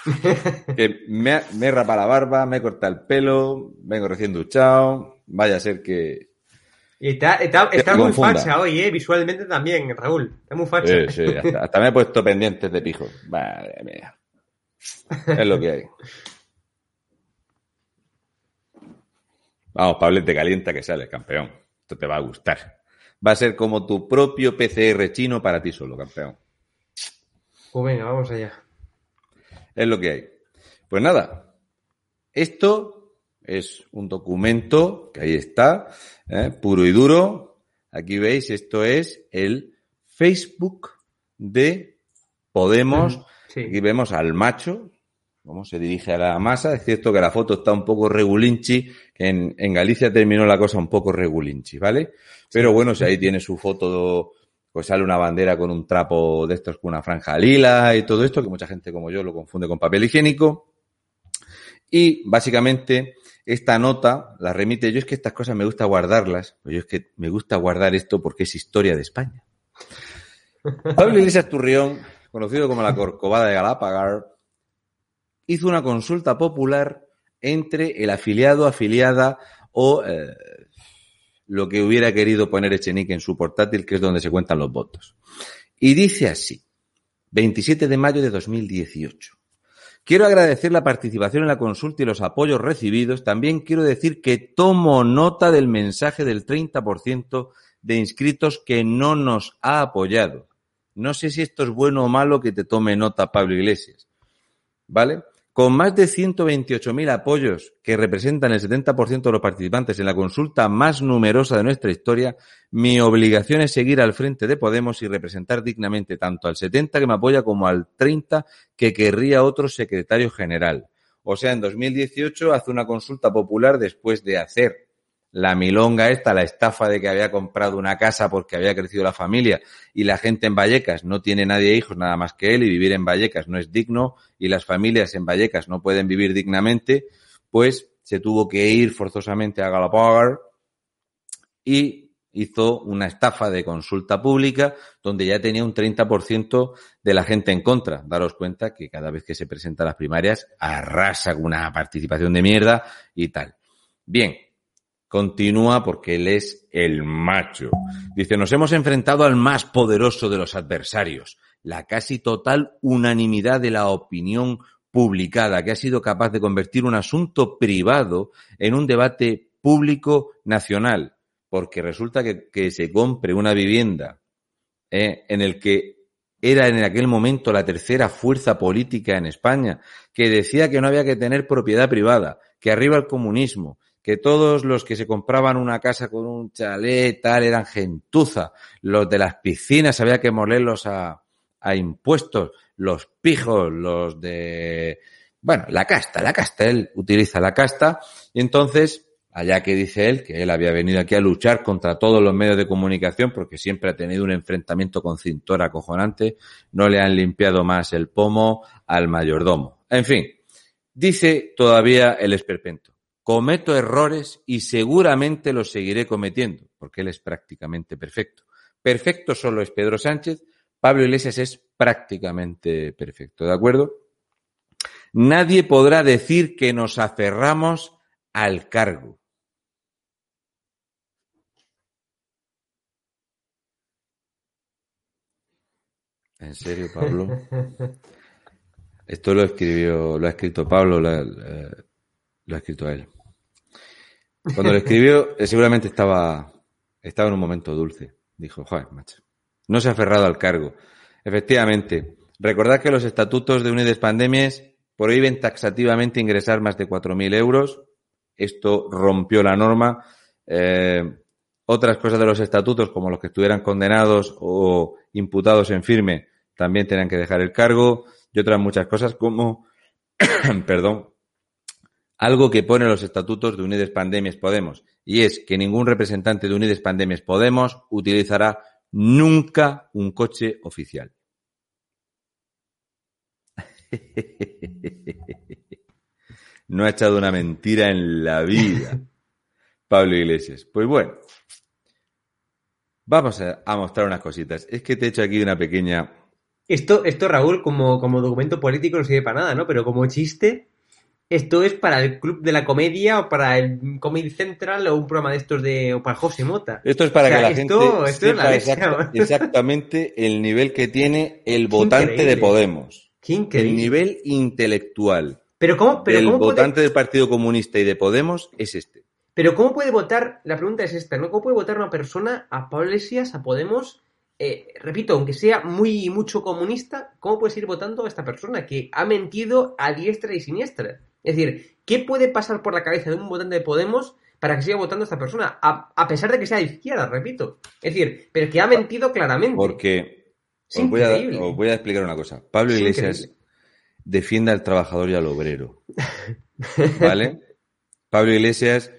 (laughs) que me, me he rapado la barba, me he cortado el pelo, vengo recién duchado. Vaya a ser que. Y está, está, está muy confunda. facha hoy, ¿eh? Visualmente también, Raúl. Está muy facha. Sí, sí, hasta, hasta me he puesto pendientes de pijo. Madre mía. Es lo que hay. (laughs) Vamos, Pablo, te calienta que sales, campeón. Esto te va a gustar. Va a ser como tu propio PCR chino para ti solo, campeón. Pues venga, vamos allá. Es lo que hay. Pues nada, esto es un documento que ahí está, ¿eh? puro y duro. Aquí veis, esto es el Facebook de Podemos. Sí. Aquí vemos al macho, cómo se dirige a la masa. Es cierto que la foto está un poco regulinchi, en, en Galicia terminó la cosa un poco regulinchi, ¿vale? Pero bueno, si ahí tiene su foto, pues sale una bandera con un trapo de estos con una franja lila y todo esto, que mucha gente como yo lo confunde con papel higiénico. Y básicamente esta nota la remite, yo es que estas cosas me gusta guardarlas, yo es que me gusta guardar esto porque es historia de España. (laughs) Pablo Iglesias Turrión, conocido como la Corcovada de Galápagar, hizo una consulta popular entre el afiliado, afiliada o eh, lo que hubiera querido poner Echenique en su portátil, que es donde se cuentan los votos. Y dice así, 27 de mayo de 2018. Quiero agradecer la participación en la consulta y los apoyos recibidos. También quiero decir que tomo nota del mensaje del 30% de inscritos que no nos ha apoyado. No sé si esto es bueno o malo que te tome nota Pablo Iglesias. ¿Vale? Con más de 128.000 apoyos que representan el 70% de los participantes en la consulta más numerosa de nuestra historia, mi obligación es seguir al frente de Podemos y representar dignamente tanto al 70 que me apoya como al 30 que querría otro secretario general. O sea, en 2018 hace una consulta popular después de hacer la milonga esta, la estafa de que había comprado una casa porque había crecido la familia y la gente en Vallecas no tiene nadie hijos nada más que él y vivir en Vallecas no es digno y las familias en Vallecas no pueden vivir dignamente, pues se tuvo que ir forzosamente a Galapagar y hizo una estafa de consulta pública donde ya tenía un 30% de la gente en contra. Daros cuenta que cada vez que se presenta a las primarias arrasa una participación de mierda y tal. Bien, continúa porque él es el macho. Dice, nos hemos enfrentado al más poderoso de los adversarios, la casi total unanimidad de la opinión publicada, que ha sido capaz de convertir un asunto privado en un debate público nacional porque resulta que, se compre una vivienda eh, en el que era en aquel momento la tercera fuerza política en España, que decía que no había que tener propiedad privada, que arriba el comunismo, que todos los que se compraban una casa con un chalet tal eran gentuza, los de las piscinas había que molerlos a, a impuestos, los pijos, los de, bueno, la casta, la casta, él utiliza la casta, y entonces allá que dice él que él había venido aquí a luchar contra todos los medios de comunicación porque siempre ha tenido un enfrentamiento con Cintora acojonante, no le han limpiado más el pomo al mayordomo. En fin, dice todavía el esperpento, cometo errores y seguramente los seguiré cometiendo, porque él es prácticamente perfecto. Perfecto solo es Pedro Sánchez, Pablo Iglesias es prácticamente perfecto, ¿de acuerdo? Nadie podrá decir que nos aferramos al cargo. ¿En serio, Pablo? (laughs) Esto lo escribió, lo ha escrito Pablo, lo, ha escrito él. Cuando lo escribió, eh, seguramente estaba, estaba en un momento dulce. Dijo, joder, macho. No se ha aferrado al cargo. Efectivamente, recordad que los estatutos de Unides Pandemies prohíben taxativamente ingresar más de 4.000 euros. Esto rompió la norma. Eh, otras cosas de los estatutos, como los que estuvieran condenados o imputados en firme, también tenían que dejar el cargo y otras muchas cosas como, (coughs) perdón, algo que pone los estatutos de Unides Pandemies Podemos y es que ningún representante de Unides Pandemies Podemos utilizará nunca un coche oficial. (laughs) No ha echado una mentira en la vida. Pablo Iglesias. Pues bueno, vamos a, a, mostrar unas cositas. Es que te he hecho aquí una pequeña esto, esto Raúl, como, como documento político no sirve para nada, ¿no? Pero como chiste, esto es para el Club de la Comedia o para el Comedy Central o un programa de estos de o para José Mota. Esto es para que la gente sepa exactamente el nivel que tiene el votante de Podemos. ¿Quién el nivel intelectual. Pero cómo, pero el votante del Partido Comunista y de Podemos es este. Pero cómo puede votar, la pregunta es esta, ¿no? ¿Cómo puede votar una persona a Pablo Iglesias, a Podemos eh, repito, aunque sea muy mucho comunista, ¿cómo puedes ir votando a esta persona que ha mentido a diestra y siniestra? Es decir, ¿qué puede pasar por la cabeza de un votante de Podemos para que siga votando a esta persona? A, pesar de que sea de izquierda, repito. Es decir, pero que ha mentido claramente. Porque os voy, a, explicar una cosa. Pablo Iglesias defiende al trabajador y al obrero. (laughs) ¿Vale? Pablo Iglesias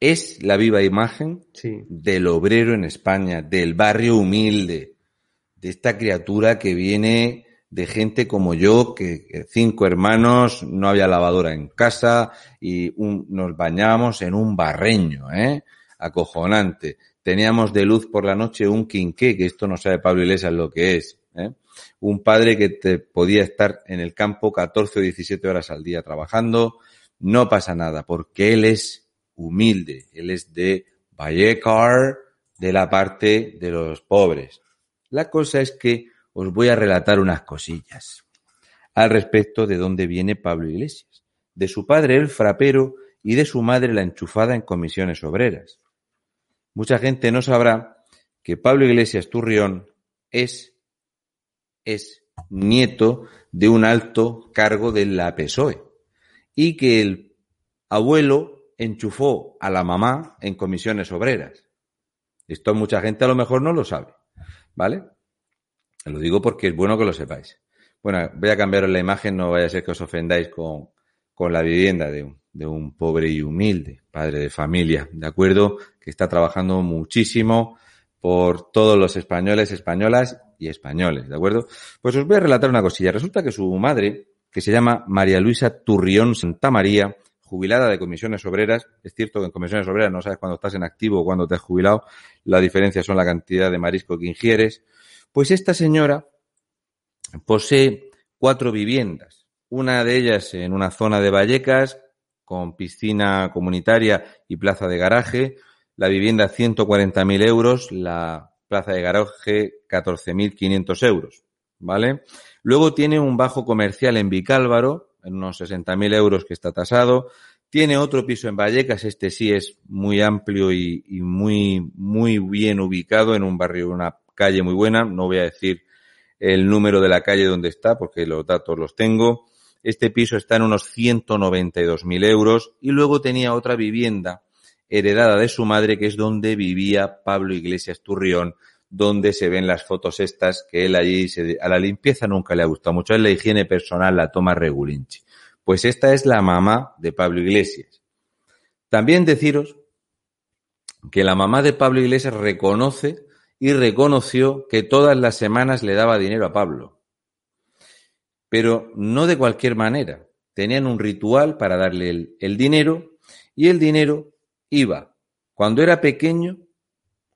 es la viva imagen del obrero en España, del barrio humilde, de esta criatura que viene de gente como yo, que cinco hermanos, no había lavadora en casa y nos bañábamos en un barreño, ¿eh? Acojonante. Teníamos de luz por la noche un quinqué, que esto no sabe Pablo Iglesias lo que es, ¿eh? Un padre que te podía estar en el campo 14 o 17 horas al día trabajando. No pasa nada, porque él es humilde. Él es de Vallecar, de la parte de los pobres. La cosa es que os voy a relatar unas cosillas al respecto de dónde viene Pablo Iglesias, de su padre el frapero y de su madre la enchufada en comisiones obreras. Mucha gente no sabrá que Pablo Iglesias Turrión es, es nieto de un alto cargo de la PSOE y que el abuelo enchufó a la mamá en comisiones obreras. Esto mucha gente a lo mejor no lo sabe, ¿vale? Lo digo porque es bueno que lo sepáis. Bueno, voy a cambiar la imagen, no vaya a ser que os ofendáis con, con la vivienda de un... de un pobre y humilde padre de familia, ¿de acuerdo? Que está trabajando muchísimo por todos los españoles, españolas y españoles, ¿de acuerdo? Pues os voy a relatar una cosilla. Resulta que su madre, que se llama María Luisa Turrión Santa María, jubilada de comisiones obreras, es cierto que en comisiones obreras no sabes cuándo estás en activo o cuándo te has jubilado, la diferencia son la cantidad de marisco que ingieres, pues esta señora posee cuatro viviendas, una de ellas en una zona de Vallecas, con piscina comunitaria y plaza de garaje, la vivienda 140.000 euros, la plaza de garaje 14.500 euros, ¿vale? Luego tiene un bajo comercial en Vicálvaro, en unos 60.000 euros que está tasado. Tiene otro piso en Vallecas, este sí es muy amplio y, y, muy, muy bien ubicado en un barrio, una calle muy buena. No voy a decir el número de la calle donde está porque los datos los tengo. Este piso está en unos 192.000 euros y luego tenía otra vivienda heredada de su madre, que es donde vivía Pablo Iglesias Turrión, donde se ven las fotos estas, que él allí se, a la limpieza nunca le ha gustado mucho, él la higiene personal la toma regulinchi. Pues esta es la mamá de Pablo Iglesias. También deciros que la mamá de Pablo Iglesias reconoce y reconoció que todas las semanas le daba dinero a Pablo. Pero no de cualquier manera. Tenían un ritual para darle el, el dinero y el dinero iba, cuando era pequeño,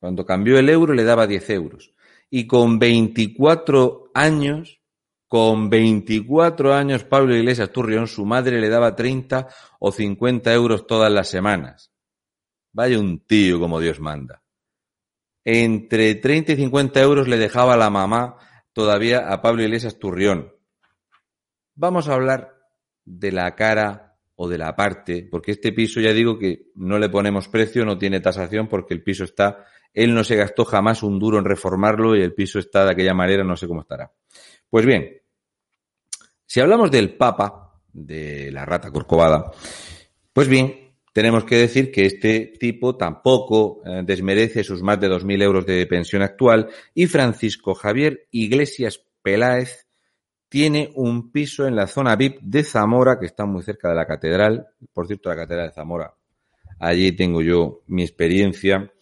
cuando cambió el euro le daba 10 euros. Y con 24 años, con 24 años Pablo Iglesias Turrión, su madre le daba 30 o 50 euros todas las semanas. Vaya un tío como Dios manda. Entre 30 y 50 euros le dejaba la mamá todavía a Pablo Iglesias Turrión. Vamos a hablar de la cara o de la parte, porque este piso ya digo que no le ponemos precio, no tiene tasación porque el piso está, él no se gastó jamás un duro en reformarlo y el piso está de aquella manera, no sé cómo estará. Pues bien, si hablamos del Papa, de la rata corcovada, pues bien, tenemos que decir que este tipo tampoco eh, desmerece sus más de 2.000 euros de pensión actual y Francisco Javier Iglesias Peláez tiene un piso en la zona VIP de Zamora, que está muy cerca de la catedral. Por cierto, la catedral de Zamora. Allí tengo yo mi experiencia.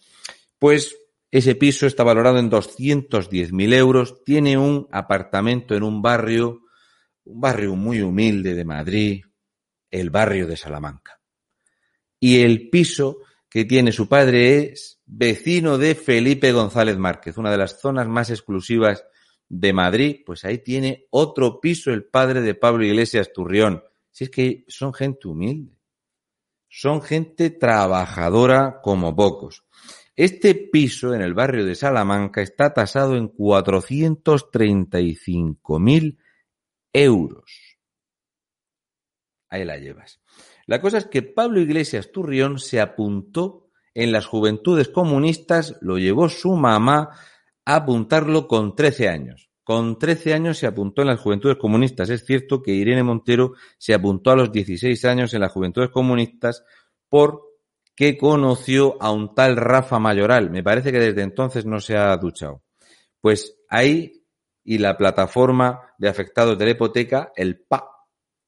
Pues ese piso está valorado en 210.000 euros. Tiene un apartamento en un barrio, un barrio muy humilde de Madrid, el barrio de Salamanca. Y el piso que tiene su padre es vecino de Felipe González Márquez, una de las zonas más exclusivas de Madrid, pues ahí tiene otro piso el padre de Pablo Iglesias Turrión. Si es que son gente humilde, son gente trabajadora como pocos. Este piso en el barrio de Salamanca está tasado en 435.000 euros. Ahí la llevas. La cosa es que Pablo Iglesias Turrión se apuntó en las juventudes comunistas, lo llevó su mamá, a apuntarlo con 13 años. Con 13 años se apuntó en las Juventudes Comunistas. Es cierto que Irene Montero se apuntó a los 16 años en las Juventudes Comunistas porque conoció a un tal Rafa Mayoral. Me parece que desde entonces no se ha duchado. Pues ahí y la plataforma de afectados de la hipoteca, el PA.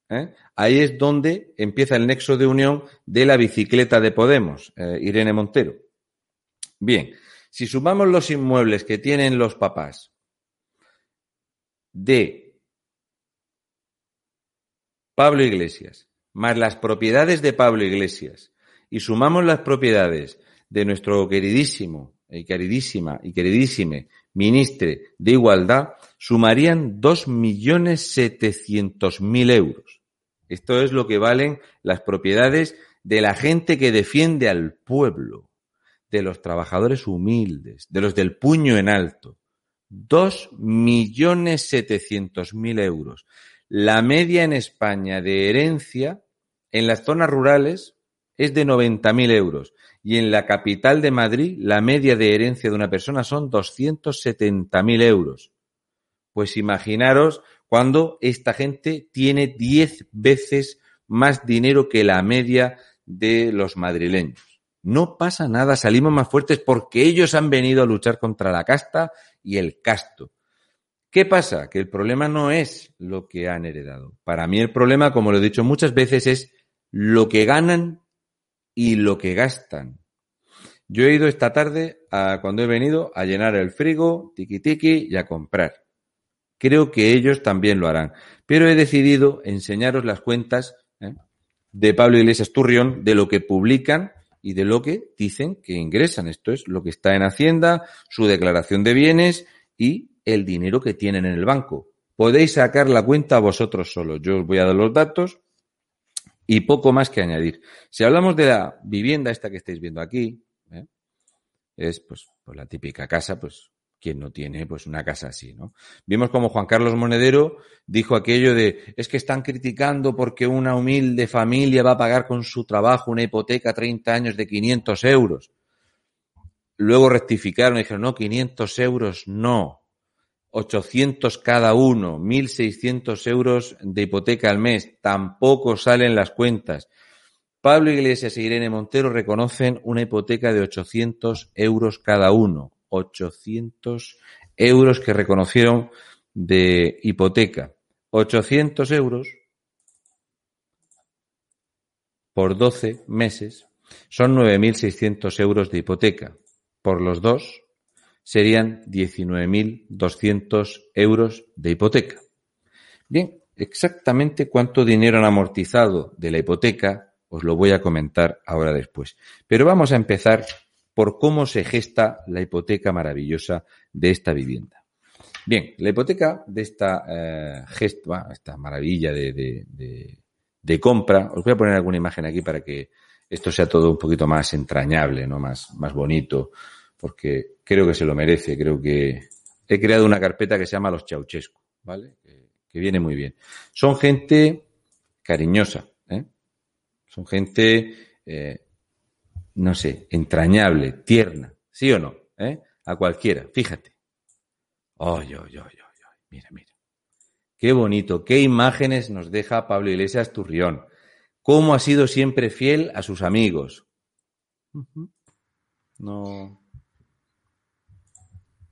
¿Eh? Ahí es donde empieza el nexo de unión de la bicicleta de Podemos, eh, Irene Montero. Bien, si sumamos los inmuebles que tienen los papás de Pablo Iglesias, más las propiedades de Pablo Iglesias, y sumamos las propiedades de nuestro queridísimo y queridísima y queridísime ministre de Igualdad, sumarían dos millones setecientos mil euros. Esto es lo que valen las propiedades de la gente que defiende al pueblo de los trabajadores humildes, de los del puño en alto. Dos millones setecientos mil euros. La media en España de herencia en las zonas rurales es de noventa mil euros y en la capital de Madrid la media de herencia de una persona son doscientos setenta mil euros. Pues imaginaros cuando esta gente tiene diez veces más dinero que la media de los madrileños. No pasa nada, salimos más fuertes porque ellos han venido a luchar contra la casta y el casto. ¿Qué pasa? Que el problema no es lo que han heredado. Para mí el problema, como lo he dicho muchas veces, es lo que ganan y lo que gastan. Yo he ido esta tarde, a, cuando he venido, a llenar el frigo, tiki tiki, y a comprar. Creo que ellos también lo harán. Pero he decidido enseñaros las cuentas ¿eh? de Pablo Iglesias Turrión, de lo que publican y de lo que dicen que ingresan. Esto es lo que está en Hacienda, su declaración de bienes y el dinero que tienen en el banco. Podéis sacar la cuenta vosotros solos. Yo os voy a dar los datos y poco más que añadir. Si hablamos de la vivienda esta que estáis viendo aquí, ¿eh? es pues, pues, la típica casa, pues quien no tiene pues una casa así, ¿no? Vimos como Juan Carlos Monedero dijo aquello de es que están criticando porque una humilde familia va a pagar con su trabajo una hipoteca 30 años de 500 euros. Luego rectificaron y dijeron, no, 500 euros no. 800 cada uno, 1.600 euros de hipoteca al mes. Tampoco salen las cuentas. Pablo Iglesias e Irene Montero reconocen una hipoteca de 800 euros cada uno. 800 euros que reconocieron de hipoteca. 800 euros por 12 meses son 9.600 euros de hipoteca. Por los dos serían 19.200 euros de hipoteca. Bien, exactamente cuánto dinero han amortizado de la hipoteca os lo voy a comentar ahora después. Pero vamos a empezar por cómo se gesta la hipoteca maravillosa de esta vivienda. Bien, la hipoteca de esta eh, esta maravilla de, de, compra, os voy a poner alguna imagen aquí para que esto sea todo un poquito más entrañable, ¿no? Más, más bonito, porque creo que se lo merece, creo que he creado una carpeta que se llama Los Chauchescu, ¿vale? Que, que viene muy bien. Son gente cariñosa, ¿eh? Son gente, eh, no sé, entrañable, tierna, ¿sí o no? ¿Eh? A cualquiera, fíjate. Ay, ay, ay, ay, mira, mira. Qué bonito, qué imágenes nos deja Pablo Iglesias Turrión. Cómo ha sido siempre fiel a sus amigos. No,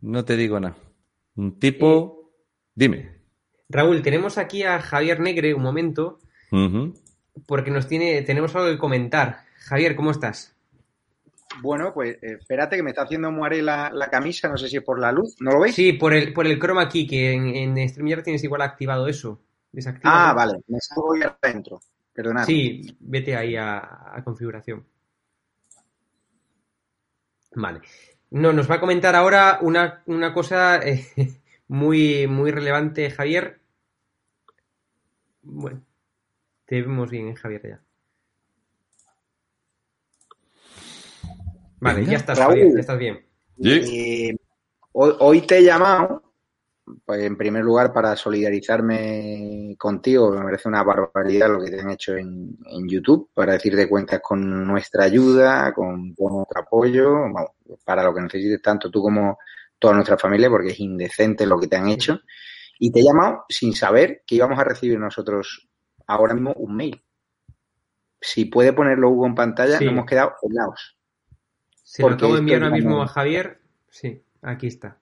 no te digo nada. Un tipo. Dime. Raúl, tenemos aquí a Javier Negre un momento. Porque nos tiene, tenemos algo que comentar. Javier, ¿cómo estás? Bueno, pues eh, espérate que me está haciendo muere la, camisa, no sé si es por la luz, ¿no lo veis? Sí, por el, por el chroma aquí, que en, en StreamYard tienes igual activado eso. Ah, vale, me salgo ahí adentro, perdonad. Sí, vete ahí a, a configuración. Vale. No, nos va a comentar ahora una, cosa eh, (laughs) muy, muy relevante, Javier. Bueno, te vemos bien, ¿eh, Javier, ya. Vale, ya estás, Javier, ya estás bien. Eh, hoy, te he llamado, pues, en primer lugar, para solidarizarme contigo, me parece una barbaridad lo que te han hecho en, en YouTube, para decirte cuentas con nuestra ayuda, con, con nuestro apoyo, para lo que necesites tanto tú como toda nuestra familia, porque es indecente lo que te han hecho. Y te he llamado sin saber que íbamos a recibir nosotros ahora mismo un mail. Si puede ponerlo Hugo en pantalla, nos hemos quedado helados. Se lo acabo de enviar ahora mismo a Javier. Sí, aquí está.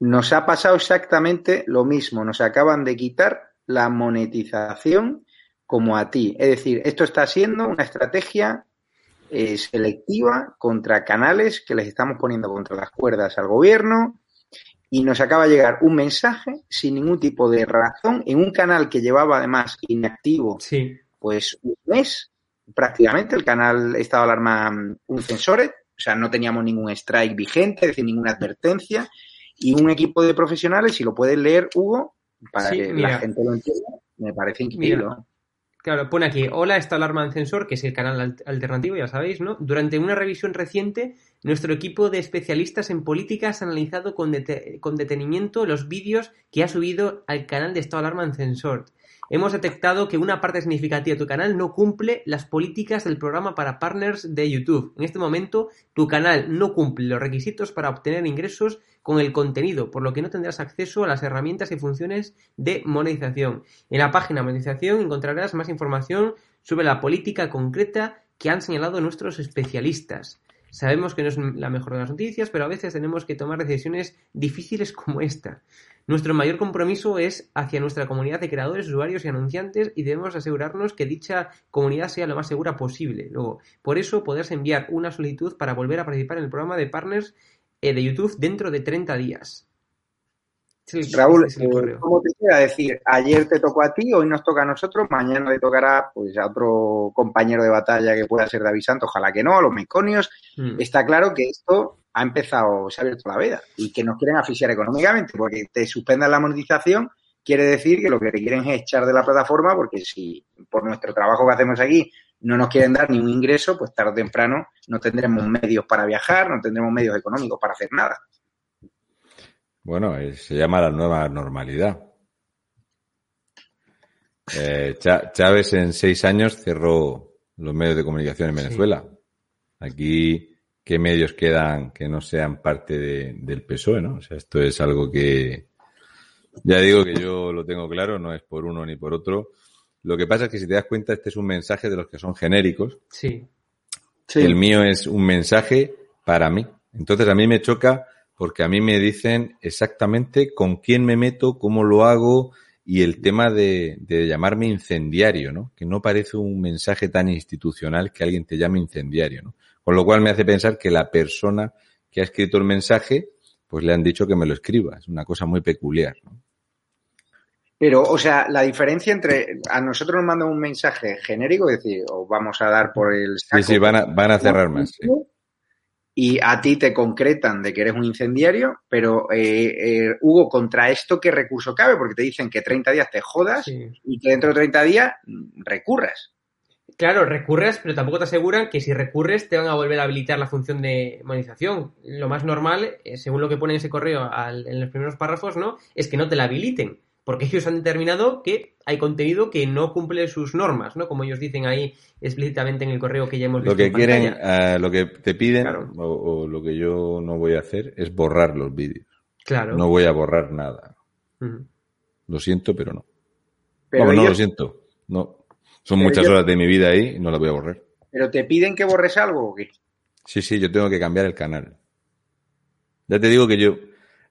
Nos ha pasado exactamente lo mismo. Nos acaban de quitar la monetización como a ti. Es decir, esto está siendo una estrategia eh, selectiva contra canales que les estamos poniendo contra las cuerdas al gobierno y nos acaba de llegar un mensaje sin ningún tipo de razón en un canal que llevaba además inactivo pues un mes prácticamente el canal estaba alarma mm, un o sea no teníamos ningún strike vigente es decir ninguna advertencia y un equipo de profesionales si lo puedes leer Hugo para que la gente lo entienda me parece increíble. Claro, pone aquí, hola, esta alarma sensor, que es el canal alternativo, ya sabéis, ¿no? Durante una revisión reciente, nuestro equipo de especialistas en políticas ha analizado con, con detenimiento los vídeos que ha subido al canal de esta alarma en hemos detectado que una parte significativa de tu canal no cumple las políticas del programa para partners de YouTube. En este momento, tu canal no cumple los requisitos para obtener ingresos con el contenido, por lo que no tendrás acceso a las herramientas y funciones de monetización. En la página monetización encontrarás más información sobre la política concreta que han señalado nuestros especialistas. Sabemos que no es la mejor de las noticias, pero a veces tenemos que tomar decisiones difíciles como esta. Nuestro mayor compromiso es hacia nuestra comunidad de creadores, usuarios y anunciantes y debemos asegurarnos que dicha comunidad sea lo más segura posible. Luego, por eso podrás enviar una solicitud para volver a participar en el programa de partners eh, de YouTube dentro de 30 días. Raúl, eh, ¿cómo te queda decir? Ayer te tocó a ti, hoy nos toca a nosotros, mañana le tocará pues a otro compañero de batalla que pueda ser David Santos, ojalá que no, a los meconios. Mm. Está claro que esto ha empezado, se ha abierto la veda y que nos quieren asfixiar económicamente porque te suspendan la monetización quiere decir que lo que te quieren es echar de la plataforma porque si por nuestro trabajo que hacemos aquí no nos quieren dar ni un ingreso, pues tarde o temprano no tendremos medios para viajar, no tendremos medios económicos para hacer nada. Bueno, eh, se llama la nueva normalidad. Eh, Chávez en seis años cerró los medios de comunicación en Venezuela. Aquí, ¿qué medios quedan que no sean parte del PSOE, no? O sea, esto es algo que, ya digo que yo lo tengo claro, no es por uno ni por otro. Lo que pasa es que si te das cuenta, este es un mensaje de los que son genéricos. Sí. sí. El mío es un mensaje para mí. Entonces a mí me choca porque a mí me dicen exactamente con quién me meto, cómo lo hago y el tema de, de, llamarme incendiario, ¿no? Que no parece un mensaje tan institucional que alguien te llame incendiario, ¿no? Con lo cual me hace pensar que la persona que ha escrito el mensaje, pues le han dicho que me lo escriba. Es una cosa muy peculiar, ¿no? Pero, o sea, la diferencia entre a nosotros nos mandan un mensaje genérico, es decir, os vamos a dar por el Sí, sí, van a, van a cerrar más. Sí y a ti te concretan de que eres un incendiario, pero eh, eh, Hugo, contra esto, ¿qué recurso cabe? Porque te dicen que 30 días te jodas y que dentro de 30 días recurras. Claro, recurres, pero tampoco te aseguran que si recurres te van a volver a habilitar la función de monetización. Lo más normal, eh, según lo que pone en ese correo en los primeros párrafos, ¿no? Es que no te la habiliten porque ellos han determinado que hay contenido que no cumple sus normas, ¿no? Como ellos dicen ahí explícitamente en el correo que ya hemos visto. Lo que quieren, uh, lo que te piden, o, o, lo que yo no voy a hacer, es borrar los vídeos. Claro. No voy a borrar nada. Uh -huh. Lo siento, pero no. Pero Vamos, ellos... no lo siento. No. Son pero muchas yo... horas de mi vida ahí y no las voy a borrar. ¿Pero te piden que borres algo o qué? Sí, sí, yo tengo que cambiar el canal. Ya te digo que yo,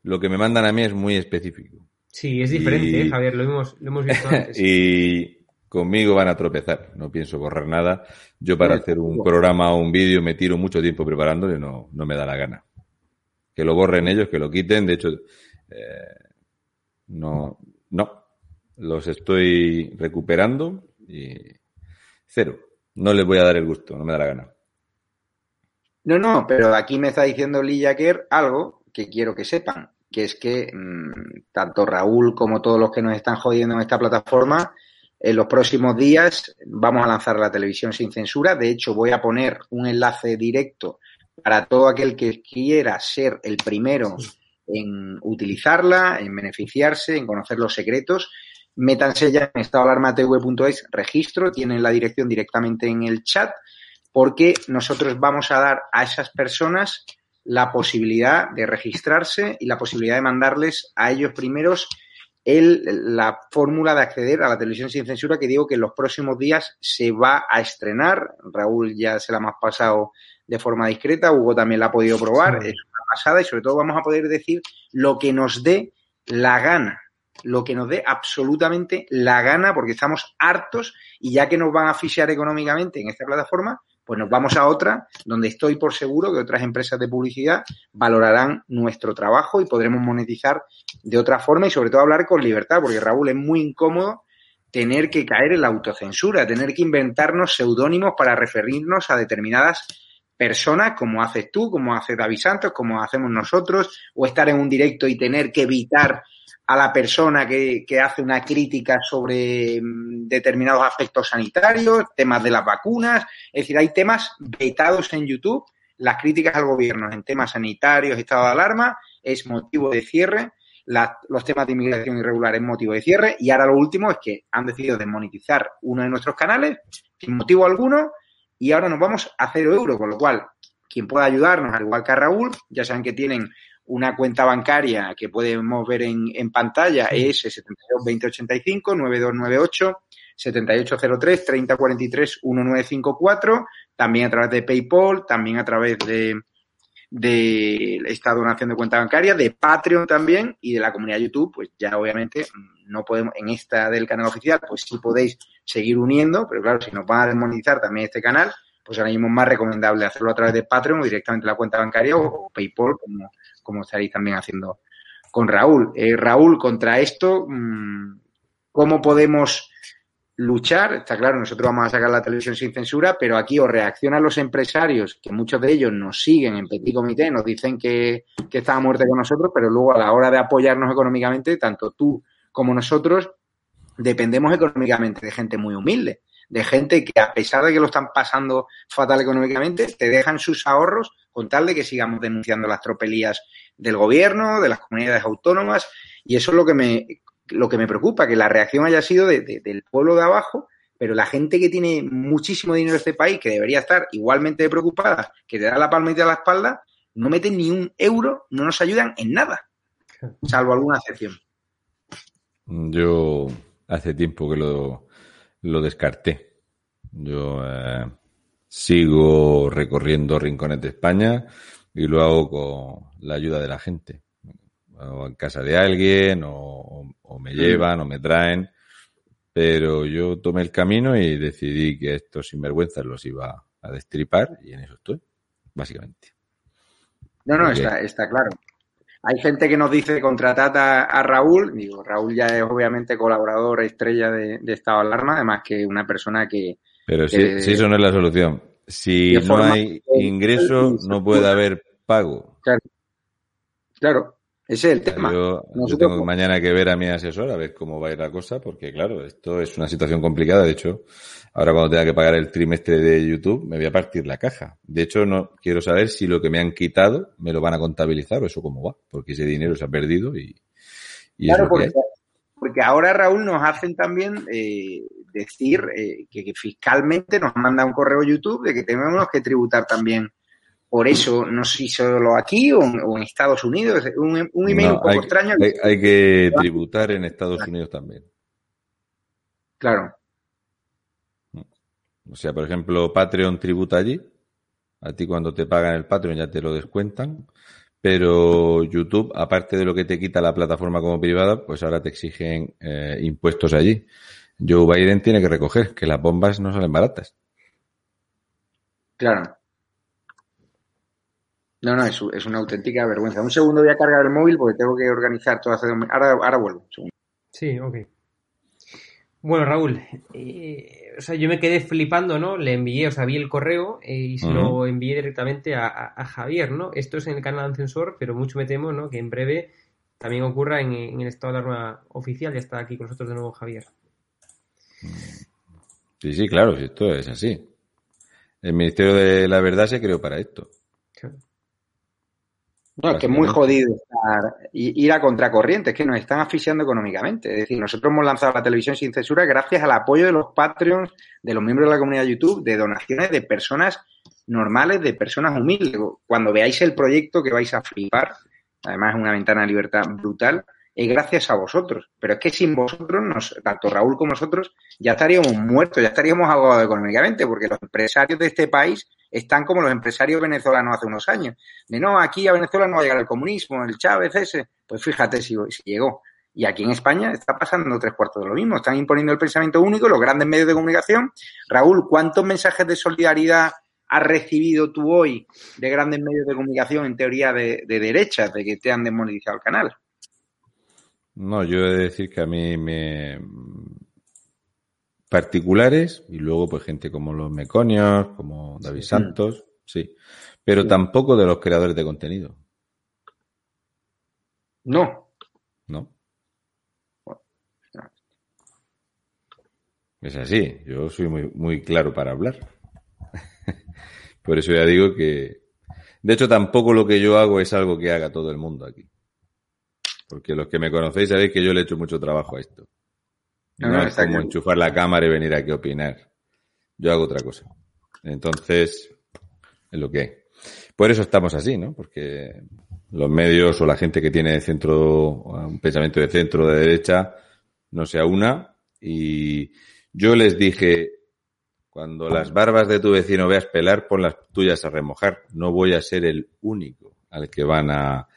lo que me mandan a mí es muy específico. Sí, es diferente, y... ¿eh, Javier, lo hemos, lo hemos visto (laughs) antes. y conmigo van a tropezar, no pienso borrar nada. Yo para hacer un programa o un vídeo me tiro mucho tiempo preparándolo y no, no me da la gana. Que lo borren ellos, que lo quiten, de hecho, eh, no, no, los estoy recuperando y cero. No les voy a dar el gusto, no me da la gana. No, no, pero aquí me está diciendo Lee Jacker algo que quiero que sepan que es que mmm, tanto Raúl como todos los que nos están jodiendo en esta plataforma, en los próximos días vamos a lanzar la televisión sin censura. De hecho, voy a poner un enlace directo para todo aquel que quiera ser el primero en utilizarla, en beneficiarse, en conocer los secretos. Métanse ya en estadoalarmatv.es, registro, tienen la dirección directamente en el chat, porque nosotros vamos a dar a esas personas la posibilidad de registrarse y la posibilidad de mandarles a ellos primeros el, la fórmula de acceder a la televisión sin censura que digo que en los próximos días se va a estrenar. Raúl ya se la hemos pasado de forma discreta, Hugo también la ha podido probar, es una pasada y sobre todo vamos a poder decir lo que nos dé la gana, lo que nos dé absolutamente la gana porque estamos hartos y ya que nos van a asfixiar económicamente en esta plataforma, pues nos vamos a otra donde estoy por seguro que otras empresas de publicidad valorarán nuestro trabajo y podremos monetizar de otra forma y sobre todo hablar con libertad, porque Raúl es muy incómodo tener que caer en la autocensura, tener que inventarnos seudónimos para referirnos a determinadas personas, como haces tú, como hace David Santos, como hacemos nosotros, o estar en un directo y tener que evitar a la persona que, que, hace una crítica sobre mm, determinados aspectos sanitarios, temas de las vacunas. Es decir, hay temas vetados en YouTube. Las críticas al gobierno en temas sanitarios, estado de alarma, es motivo de cierre. Los temas de inmigración irregular es motivo de cierre. Y ahora lo último es que han decidido desmonetizar uno de nuestros canales sin motivo alguno. Y ahora nos vamos a cero euros, con lo cual, quien pueda ayudarnos, al igual que a Raúl, ya saben que tienen una cuenta bancaria que podemos ver en, en pantalla es 72 2085 9298 7803 3043 1954, también a través de PayPal, también a través de de esta donación de cuenta bancaria, de Patreon también y de la comunidad YouTube, pues ya obviamente no podemos, en esta del canal oficial, pues sí podéis seguir uniendo, pero claro, si nos van a desmonetizar también este canal, pues ahora mismo es más recomendable hacerlo a través de Patreon o directamente la cuenta bancaria o, PayPal, como, como estaréis también haciendo con Raúl. Eh, Raúl, contra esto, mm, ¿cómo podemos luchar? Está claro, nosotros vamos a sacar la televisión sin censura, pero aquí o reaccionan los empresarios, que muchos de ellos nos siguen en Petit Comité, nos dicen que, que está a muerte con nosotros, pero luego a la hora de apoyarnos económicamente, tanto tú como nosotros, dependemos económicamente de gente muy humilde, de gente que a pesar de que lo están pasando fatal económicamente, te dejan sus ahorros con tal de que sigamos denunciando las tropelías del gobierno, de las comunidades autónomas, y eso es lo que me, lo que me preocupa, que la reacción haya sido del pueblo de abajo, pero la gente que tiene muchísimo dinero en este país, que debería estar igualmente preocupada, que te da la palmita a la espalda, no meten ni un euro, no nos ayudan en nada, salvo alguna excepción. Yo hace tiempo que lo, lo descarté. Yo eh, sigo recorriendo rincones de España y lo hago con la ayuda de la gente. O en casa de alguien, o, me llevan, o me traen. Pero yo tomé el camino y decidí que estos sinvergüenzas los iba a destripar y en eso estoy, básicamente. No, no, está, está claro. Hay gente que nos dice contratad a, Raúl. Digo, Raúl ya es obviamente colaborador estrella de, Estado de Alarma, además que una persona que. Pero si, eso no es la solución. Si no hay ingreso, no puede haber pago. Claro. Claro. Ese es el tema. Yo, tengo mañana que ver a mi asesor a ver cómo va a ir la cosa, porque claro, esto es una situación complicada. De hecho, ahora cuando tenga que pagar el trimestre de YouTube, me voy a partir la caja. De hecho, no quiero saber si lo que me han quitado me lo van a contabilizar o eso cómo va, porque ese dinero se ha perdido y. claro, porque, ahora Raúl nos hacen también eh, decir eh, que, que, fiscalmente nos manda un correo YouTube de que tenemos que tributar también por eso, no sé si solo aquí o, en Estados Unidos, un, un email un poco extraño. Hay, que tributar en Estados Unidos también. Claro. O sea, por ejemplo, Patreon tributa allí. A ti cuando te pagan el Patreon ya te lo descuentan. Pero YouTube, aparte de lo que te quita la plataforma como privada, pues ahora te exigen eh, impuestos allí. Joe Biden tiene que recoger que las bombas no salen baratas. Claro. No, no, es, es, una auténtica vergüenza. Un segundo voy a cargar el móvil porque tengo que organizar todo. Ahora, ahora vuelvo. Sí, ok. Bueno, Raúl, eh, o sea, yo me quedé flipando, ¿no? Le envié, o sea, vi el correo eh, y se lo envié directamente a, Javier, ¿no? Esto es en el canal Censor, pero mucho me temo, ¿no? Que en breve también ocurra en, el estado de alarma oficial. Ya está aquí con nosotros de nuevo Javier. Sí, sí, claro, esto es así. El Ministerio de la Verdad se creó para esto. No, es que es muy jodido ir a contracorriente, es que nos están asfixiando económicamente. Es decir, nosotros hemos lanzado la televisión sin censura gracias al apoyo de los Patreons, de los miembros de la comunidad de YouTube, de donaciones de personas normales, de personas humildes. Cuando veáis el proyecto que vais a flipar, además es una ventana de libertad brutal, es gracias a vosotros. Pero es que sin vosotros, tanto Raúl como nosotros, ya estaríamos muertos, ya estaríamos ahogados económicamente, porque los empresarios de este país están como los empresarios venezolanos hace unos años. De no, aquí a Venezuela no va a llegar el comunismo, el Chávez ese. Pues fíjate si, llegó. Y aquí en España está pasando tres cuartos de lo mismo. Están imponiendo el pensamiento único, los grandes medios de comunicación. Raúl, ¿cuántos mensajes de solidaridad has recibido tú hoy de grandes medios de comunicación en teoría de, de derechas, de que te han desmonetizado el canal? No, yo he de decir que a mí me particulares y luego pues gente como los Meconios, como David Santos, sí, pero tampoco de los creadores de contenido. No. No. Es así, yo soy muy, muy claro para hablar. (laughs) Por eso ya digo que, de hecho, tampoco lo que yo hago es algo que haga todo el mundo aquí. Porque los que me conocéis sabéis que yo le he hecho mucho trabajo a esto. No, es como enchufar la cámara y venir aquí a opinar. Yo hago otra cosa. Entonces, es lo que hay. Por eso estamos así, ¿no? Porque los medios o la gente que tiene centro, un pensamiento de centro, de derecha, no se aúna y Yo les dije, cuando las barbas de tu vecino veas pelar, pon las tuyas a remojar. No voy a ser el único al que van a...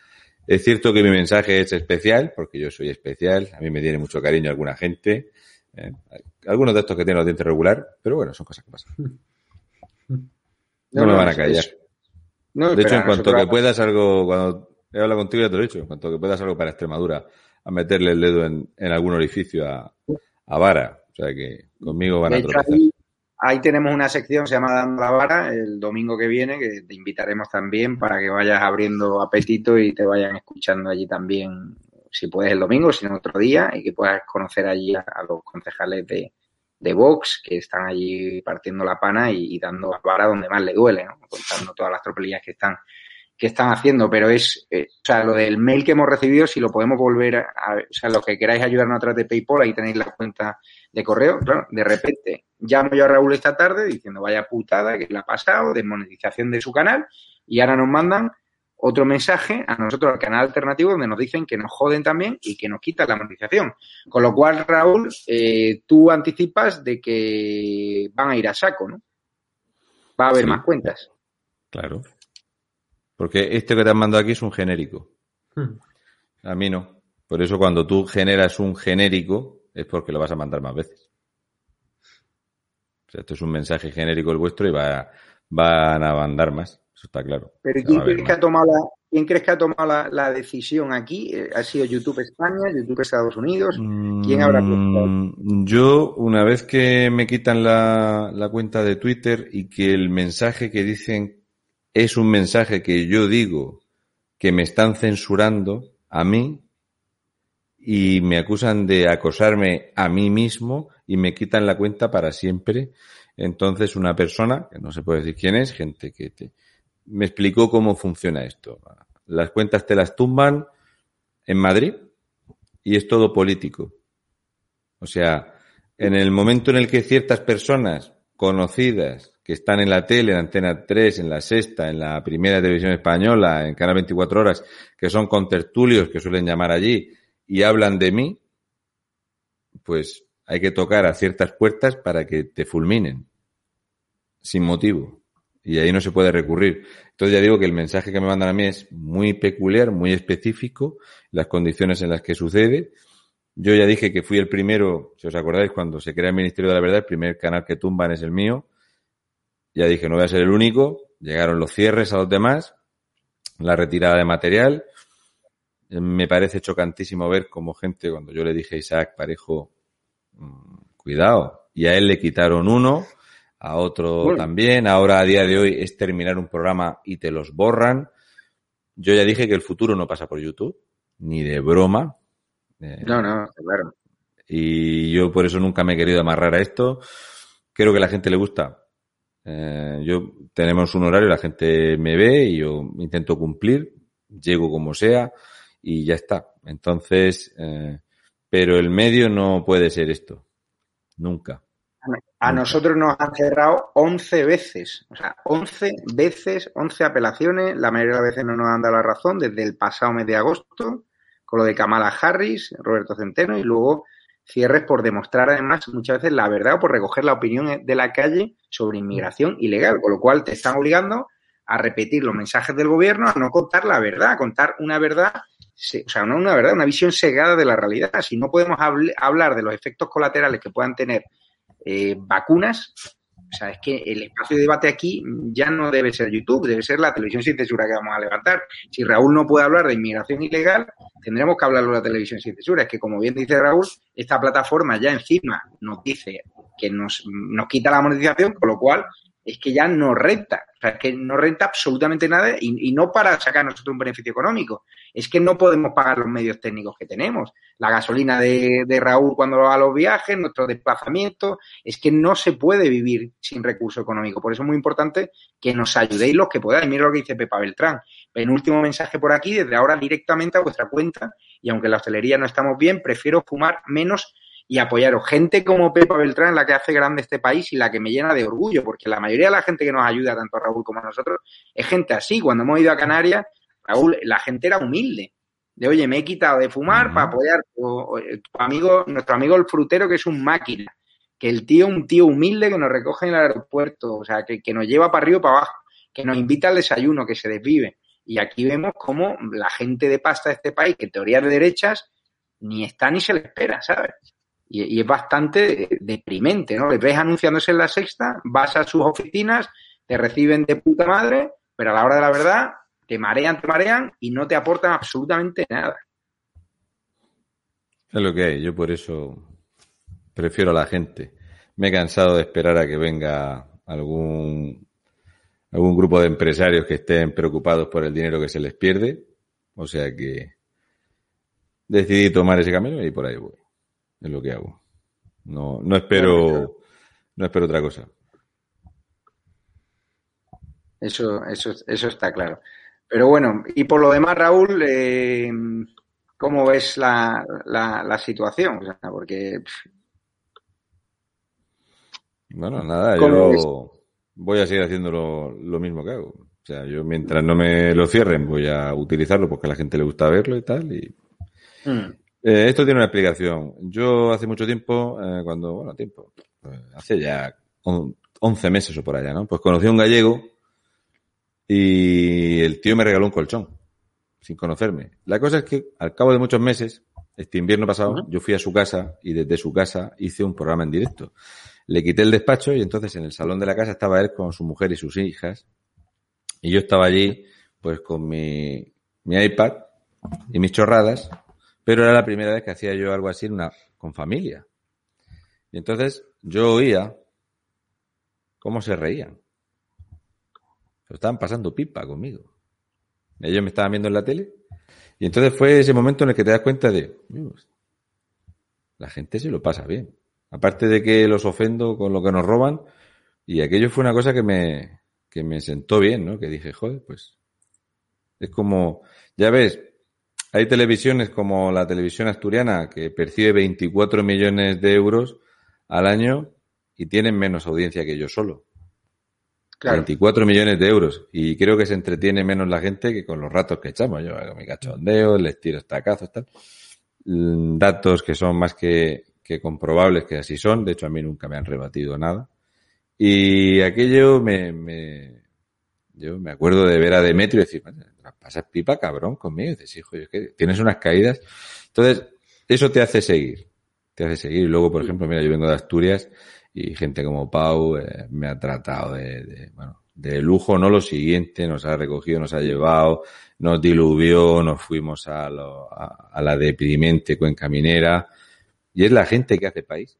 Es cierto que mi mensaje es especial, porque yo soy especial, a mí me tiene mucho cariño alguna gente, eh, algunos de estos que tienen los dientes regular, pero bueno, son cosas que pasan. No, me van a callar. de hecho, en cuanto que puedas algo, cuando he hablado contigo ya te lo he dicho, en cuanto que puedas algo para Extremadura, a meterle el dedo en, algún orificio a, a, Vara. O sea que conmigo van a tropezar. Ahí, tenemos una sección, se llama Dando la Vara, el domingo que viene, que te invitaremos también para que vayas abriendo apetito y te vayan escuchando allí también, si puedes el domingo, si no otro día, y que puedas conocer allí a, los concejales de, de Vox que están allí partiendo la pana y, dando a vara donde más le duele, contando todas las tropelías que están que están haciendo, pero es, eh, o sea, lo del mail que hemos recibido, si lo podemos volver a, o sea, lo que queráis ayudarnos a través de PayPal, ahí tenéis la cuenta de correo, claro, de repente llamo yo a Raúl esta tarde diciendo vaya putada que le ha pasado, desmonetización de su canal, y ahora nos mandan otro mensaje a nosotros al canal alternativo donde nos dicen que nos joden también y que nos quitan la monetización. Con lo cual, Raúl, eh, tú anticipas de que van a ir a saco, ¿no? Va a haber más cuentas. Claro. Porque este que te han mandado aquí es un genérico. Hmm. A mí no. Por eso cuando tú generas un genérico es porque lo vas a mandar más veces. O sea, esto es un mensaje genérico el vuestro y va, van a mandar más. Eso está claro. Pero ¿quién crees que, ha tomado la, ¿quién crees que ha tomado la, decisión aquí? Eh, ¿Ha sido YouTube España, YouTube Estados Unidos? ¿Quién habrá mm, Yo, una vez que me quitan la, la cuenta de Twitter y que el mensaje que dicen es un mensaje que yo digo que me están censurando a mí y me acusan de acosarme a mí mismo y me quitan la cuenta para siempre. Entonces una persona, que no se puede decir quién es, gente que te, me explicó cómo funciona esto. Las cuentas te las tumban en Madrid y es todo político. O sea, en el momento en el que ciertas personas conocidas que están en la tele, en Antena 3, en la Sexta, en la Primera Televisión Española, en Canal 24 Horas, que son contertulios, que suelen llamar allí, y hablan de mí, pues hay que tocar a ciertas puertas para que te fulminen, sin motivo. Y ahí no se puede recurrir. Entonces ya digo que el mensaje que me mandan a mí es muy peculiar, muy específico, las condiciones en las que sucede, yo ya dije que fui el primero, si os acordáis, cuando se crea el Ministerio de la Verdad, el primer canal que tumban es el mío. Ya dije, no voy a ser el único. Llegaron los cierres a los demás, la retirada de material. Me parece chocantísimo ver como gente, cuando yo le dije a Isaac Parejo, mm, cuidado, y a él le quitaron uno, a otro también. Ahora, a día de hoy, es terminar un programa y te los borran. Yo ya dije que el futuro no pasa por YouTube, ni de broma. Eh, no, no, claro. Y yo por eso nunca me he querido amarrar a esto. Creo que a la gente le gusta. Eh, yo tenemos un horario, la gente me ve y yo intento cumplir, llego como sea y ya está. Entonces, eh, pero el medio no puede ser esto. Nunca. A nosotros nos han cerrado 11 veces, o sea, 11 veces, 11 apelaciones, la mayoría de las veces no nos han dado la razón desde el pasado mes de agosto con lo de Kamala Harris, Roberto Centeno, y luego cierres por demostrar además muchas veces la verdad o por recoger la opinión de la calle sobre inmigración ilegal, con lo cual te están obligando a repetir los mensajes del gobierno, a no contar la verdad, a contar una verdad, o sea, no una verdad, una visión cegada de la realidad. Si no podemos hablar de los efectos colaterales que puedan tener eh, vacunas, o sea, es que el espacio de debate aquí ya no debe ser YouTube, debe ser la televisión sin censura que vamos a levantar. Si Raúl no puede hablar de inmigración ilegal, tendremos que hablarlo de la televisión sin censura. Es que, como bien dice Raúl, esta plataforma ya encima nos dice que nos, nos quita la monetización, con lo cual es que ya no renta. O sea, es que no renta absolutamente nada y, no para sacar nosotros un beneficio económico. Es que no podemos pagar los medios técnicos que tenemos. La gasolina de, Raúl cuando va a los viajes, nuestro desplazamiento. Es que no se puede vivir sin recurso económico. Por eso es muy importante que nos ayudéis los que podáis. Mira lo que dice Pepa Beltrán. último mensaje por aquí, desde ahora directamente a vuestra cuenta. Y aunque en la hostelería no estamos bien, prefiero fumar menos y apoyaros. Gente como Pepa Beltrán, la que hace grande este país y la que me llena de orgullo, porque la mayoría de la gente que nos ayuda, tanto a Raúl como a nosotros, es gente así. Cuando hemos ido a Canarias, Raúl, la gente era humilde. De oye, me he quitado de fumar para apoyar a tu amigo, nuestro amigo el frutero, que es un máquina. que el tío, un tío humilde que nos recoge en el aeropuerto, o sea, que, que nos lleva para arriba y para abajo, que nos invita al desayuno, que se desvive. Y aquí vemos cómo la gente de pasta de este país, que en teoría de derechas, ni está ni se le espera, ¿sabes? Y, es bastante deprimente, ¿no? Le ves anunciándose en la sexta, vas a sus oficinas, te reciben de puta madre, pero a la hora de la verdad te marean, te marean y no te aportan absolutamente nada. Es lo que hay, yo por eso prefiero a la gente. Me he cansado de esperar a que venga algún algún grupo de empresarios que estén preocupados por el dinero que se les pierde. O sea que decidí tomar ese camino y por ahí voy. Es lo que hago. No, no espero, no espero otra cosa. Eso, eso, eso está claro. Pero bueno, y por lo demás, Raúl, eh, ¿cómo ves la, la, la situación? O sea, porque. Bueno, nada, yo voy a seguir haciendo lo, lo, mismo que hago. O sea, yo mientras no me lo cierren, voy a utilizarlo porque a la gente le gusta verlo y tal. Y, mm. Eh, esto tiene una explicación. Yo hace mucho tiempo, eh, cuando, bueno, tiempo, pues, hace ya 11 meses o por allá, ¿no? Pues conocí a un gallego y el tío me regaló un colchón, sin conocerme. La cosa es que al cabo de muchos meses, este invierno pasado, uh -huh. yo fui a su casa y desde su casa hice un programa en directo. Le quité el despacho y entonces en el salón de la casa estaba él con su mujer y sus hijas. Y yo estaba allí, pues con mi, mi iPad y mis chorradas, pero era la primera vez que hacía yo algo así una, con familia. Y entonces yo oía cómo se reían. Lo estaban pasando pipa conmigo. Ellos me estaban viendo en la tele. Y entonces fue ese momento en el que te das cuenta de, la gente se lo pasa bien. Aparte de que los ofendo con lo que nos roban, y aquello fue una cosa que me, que me sentó bien, ¿no? Que dije, joder, pues es como, ya ves, hay televisiones como la televisión asturiana que percibe 24 millones de euros al año y tienen menos audiencia que yo solo. Claro. 24 millones de euros. Y creo que se entretiene menos la gente que con los ratos que echamos. Yo hago mi cachondeo, les tiro estacazos, tal. Datos que son más que, que comprobables que así son. De hecho, a mí nunca me han rebatido nada. Y aquello me, me yo me acuerdo de ver a Demetrio y decir, pasas pipa cabrón conmigo. Y dices, hijo, es que tienes unas caídas. Entonces, eso te hace seguir. Te hace seguir. Y luego, por ejemplo, mira, yo vengo de Asturias y gente como Pau eh, me ha tratado de, de, bueno, de lujo, no lo siguiente, nos ha recogido, nos ha llevado, nos diluvió, nos fuimos a, lo, a, a la deprimente cuenca minera, y es la gente que hace país.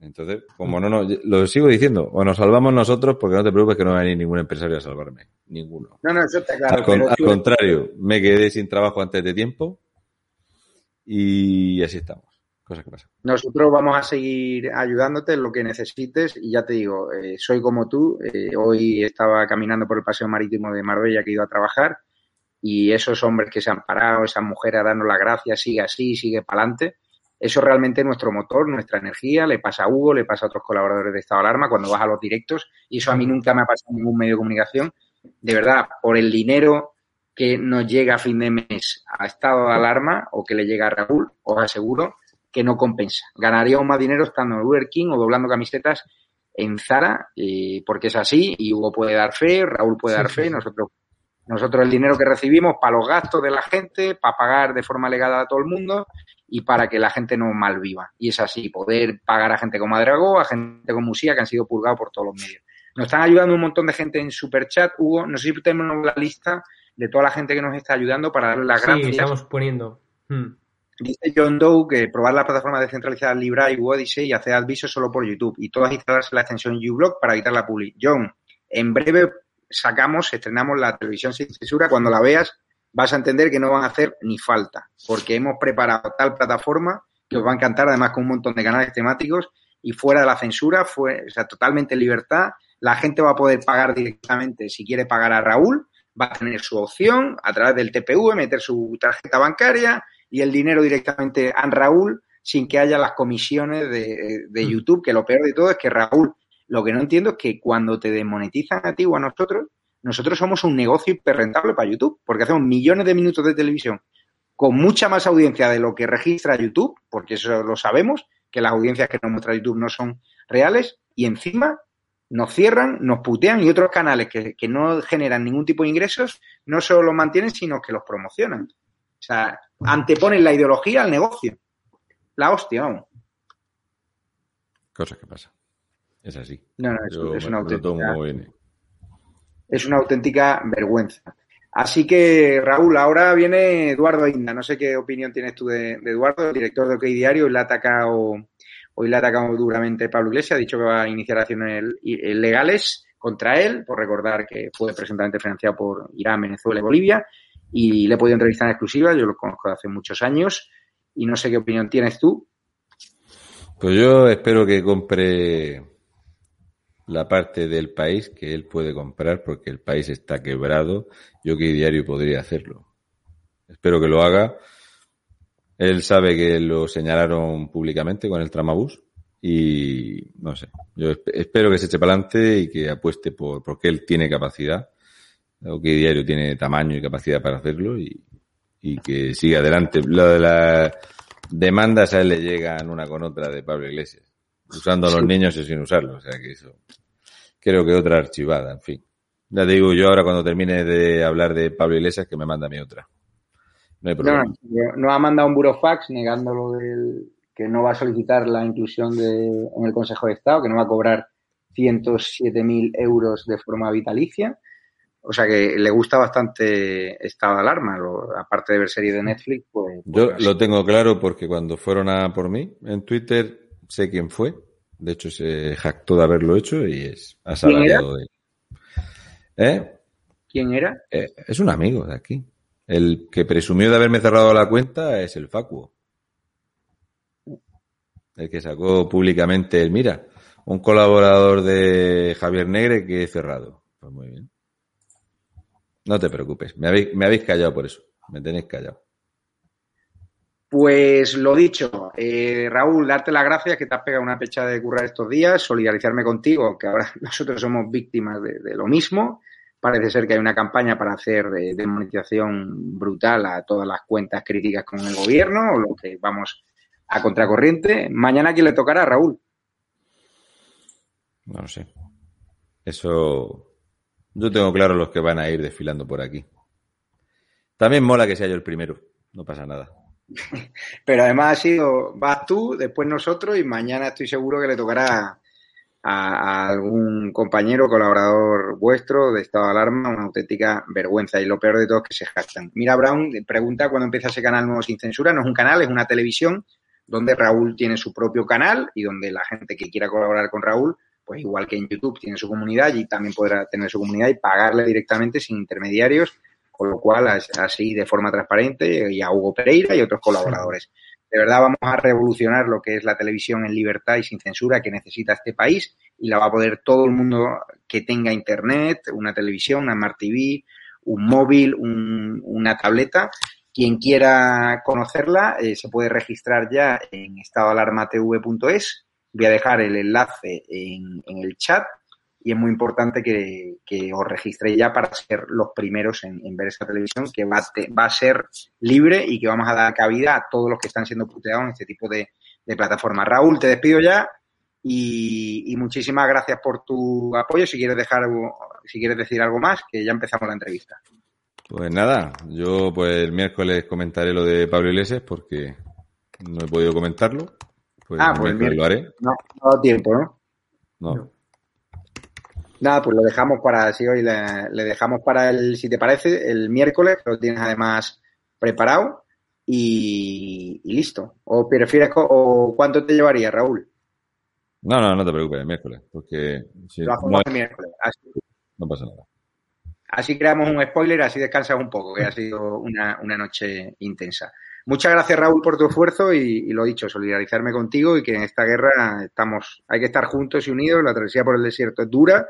Entonces, como no, no, lo sigo diciendo, o nos salvamos nosotros, porque no te preocupes que no va a venir ningún empresario a salvarme. Ninguno. No, no, eso está claro. Al, con, al contrario, me quedé sin trabajo antes de tiempo y así estamos. Cosas que pasan. Nosotros vamos a seguir ayudándote en lo que necesites y ya te digo, eh, soy como tú. Eh, hoy estaba caminando por el paseo marítimo de Marbella que he ido a trabajar y esos hombres que se han parado, esas mujeres a darnos las gracias, sigue así, sigue para adelante eso realmente es nuestro motor, nuestra energía, le pasa a Hugo, le pasa a otros colaboradores de Estado de Alarma cuando vas a los directos, y eso a mí nunca me ha pasado en ningún medio de comunicación. De verdad, por el dinero que nos llega a fin de mes a Estado de Alarma o que le llega a Raúl, os aseguro que no compensa. Ganaríamos más dinero estando en Uber King o doblando camisetas en Zara, eh, porque es así, y Hugo puede dar fe, Raúl puede dar fe, nosotros nosotros el dinero que recibimos para los gastos de la gente, para pagar de forma legal a todo el mundo y para que la gente no malviva. Y es así, poder pagar a gente como Madrago, a gente como Musía, que han sido purgados por todos los medios. Nos están ayudando un montón de gente en Superchat. Hugo, no sé si tenemos la lista de toda la gente que nos está ayudando para darle las sí, gracias. estamos poniendo. Hmm. Dice John Doe que probar la plataforma descentralizada Libra y Odyssey y hacer avisos solo por YouTube y todas instalarse la extensión uBlock para evitar la publi. John, en breve sacamos, estrenamos la televisión sin censura. Cuando la veas, vas a entender que no van a hacer ni falta, porque hemos preparado tal plataforma que os va a encantar, además con un montón de canales temáticos y fuera de la censura, fue, o sea, totalmente libertad. La gente va a poder pagar directamente si quiere pagar a Raúl, va a tener su opción a través del TPV, meter su tarjeta bancaria y el dinero directamente a Raúl sin que haya las comisiones de, de YouTube, que lo peor de todo es que Raúl lo que no entiendo es que cuando te desmonetizan a ti o a nosotros, nosotros somos un negocio hiperrentable para YouTube, porque hacemos millones de minutos de televisión con mucha más audiencia de lo que registra YouTube, porque eso lo sabemos, que las audiencias que nos muestra YouTube no son reales y encima nos cierran, nos putean y otros canales que, que no generan ningún tipo de ingresos no solo los mantienen, sino que los promocionan. O sea, anteponen la ideología al negocio. La hostia, vamos. Cosas que pasan. Es así. No, no, es, Yo es me- una auténtica, es una auténtica vergüenza. Así que, Raúl, ahora viene Eduardo Inda. No sé qué opinión tienes tú de, de Eduardo, el director de OK Diario. Hoy le ha atacado, hoy le ha atacado duramente Pablo Iglesias. Ha dicho que va a iniciar acciones eh, legales contra él, por recordar que fue presuntamente financiado por Irán, Venezuela y Bolivia. Y le he podido entrevistar en exclusiva. Yo lo conozco hace muchos años. Y no sé qué opinión tienes tú. Pues yo espero que compre la parte del país que él puede comprar porque el país está quebrado. Yo que diario podría hacerlo. Espero que lo haga. Él sabe que lo señalaron públicamente con el tramabús y no sé. Yo esp- espero que se eche para adelante y que apueste por porque él tiene capacidad. O que diario tiene tamaño y capacidad para hacerlo y, y que siga adelante. Lo de las demandas a él le llegan una con otra de Pablo Iglesias, usando a los Sí. niños y sin usarlos. O sea que eso creo que otra archivada, en fin. Ya te digo yo ahora cuando termine de hablar de Pablo Iglesias que me manda a mí otra. No hay No, problema. no, no ha mandado un burofax negando lo del que no va a solicitar la inclusión de, en el Consejo de Estado, que no va a cobrar 107.000 euros de forma vitalicia. O sea que le gusta bastante estado de alarma. Lo- aparte de ver series de Netflix, pues. Yo pues, lo tengo claro porque cuando fueron a por mí en Twitter sé quién fue. De hecho se jactó de haberlo hecho y es asalariado de él. ¿Eh? ¿Quién era? Eh, es un amigo de aquí. El que presumió de haberme cerrado la cuenta es el Facuo. El que sacó públicamente el mira, un colaborador de Javier Negre que he cerrado. Pues muy bien. No te preocupes, me habéis, me habéis callado por eso. Me tenéis callado. Pues lo dicho, eh, Raúl, darte las gracias que te has pegado una pecha de currar estos días, solidarizarme contigo, que ahora (laughs) nosotros somos víctimas de lo mismo. Parece ser que hay una campaña para hacer eh, demonetización brutal a todas las cuentas críticas con el gobierno, o lo que vamos a contracorriente. Mañana, ¿a quién le tocará, Raúl? No lo sé. Eso. Yo tengo claro los que van a ir desfilando por aquí. También mola que sea yo el primero. No pasa nada. (laughs) Pero además ha sido, vas tú, después nosotros, y mañana estoy seguro que le tocará a, a algún compañero, colaborador vuestro de estado de alarma, una auténtica vergüenza. Y lo peor de todo es que se jactan. Mira, Brown pregunta cuándo empieza ese canal nuevo sin censura. No es un canal, es una televisión donde Raúl tiene su propio canal y donde la gente que quiera colaborar con Raúl, pues igual que en YouTube tiene su comunidad y también podrá tener su comunidad y pagarle directamente sin intermediarios, con lo cual as- así de forma transparente y a Hugo Pereira y otros colaboradores. De verdad vamos a revolucionar lo que es la televisión en libertad y sin censura que necesita este país y la va a poder todo el mundo que tenga internet, una televisión, una Smart TV, un móvil, un- una tableta. Quien quiera conocerla eh, se puede registrar ya en estadoalarmatv.es. Voy a dejar el enlace en, en el chat y es muy importante que, que os registréis ya para ser los primeros en, en ver esa televisión que va a, te- va a ser libre y que vamos a dar cabida a todos los que están siendo puteados en este tipo de, de plataformas. Raúl, te despido ya y, y muchísimas gracias por tu apoyo. Si quieres dejar si quieres decir algo más, que ya empezamos la entrevista. Pues nada, yo pues el miércoles comentaré lo de Pablo Iglesias porque no he podido comentarlo. Pues Ah, pues el miércoles lo haré. No, no tiempo, ¿no? No. Nada, pues lo dejamos para, sí, hoy le, le dejamos para el, si te parece, el miércoles, lo tienes además preparado y, y listo. ¿O prefieres, o cuánto te llevaría, Raúl? No, no, no te preocupes, el miércoles, porque si Lo hacemos no, el miércoles. Así, no pasa nada. así creamos un spoiler, así descansas un poco, que ha sido una, una noche intensa. Muchas gracias, Raúl, por tu esfuerzo y, y lo dicho, solidarizarme contigo y que en esta guerra estamos, hay que estar juntos y unidos. La travesía por el desierto es dura,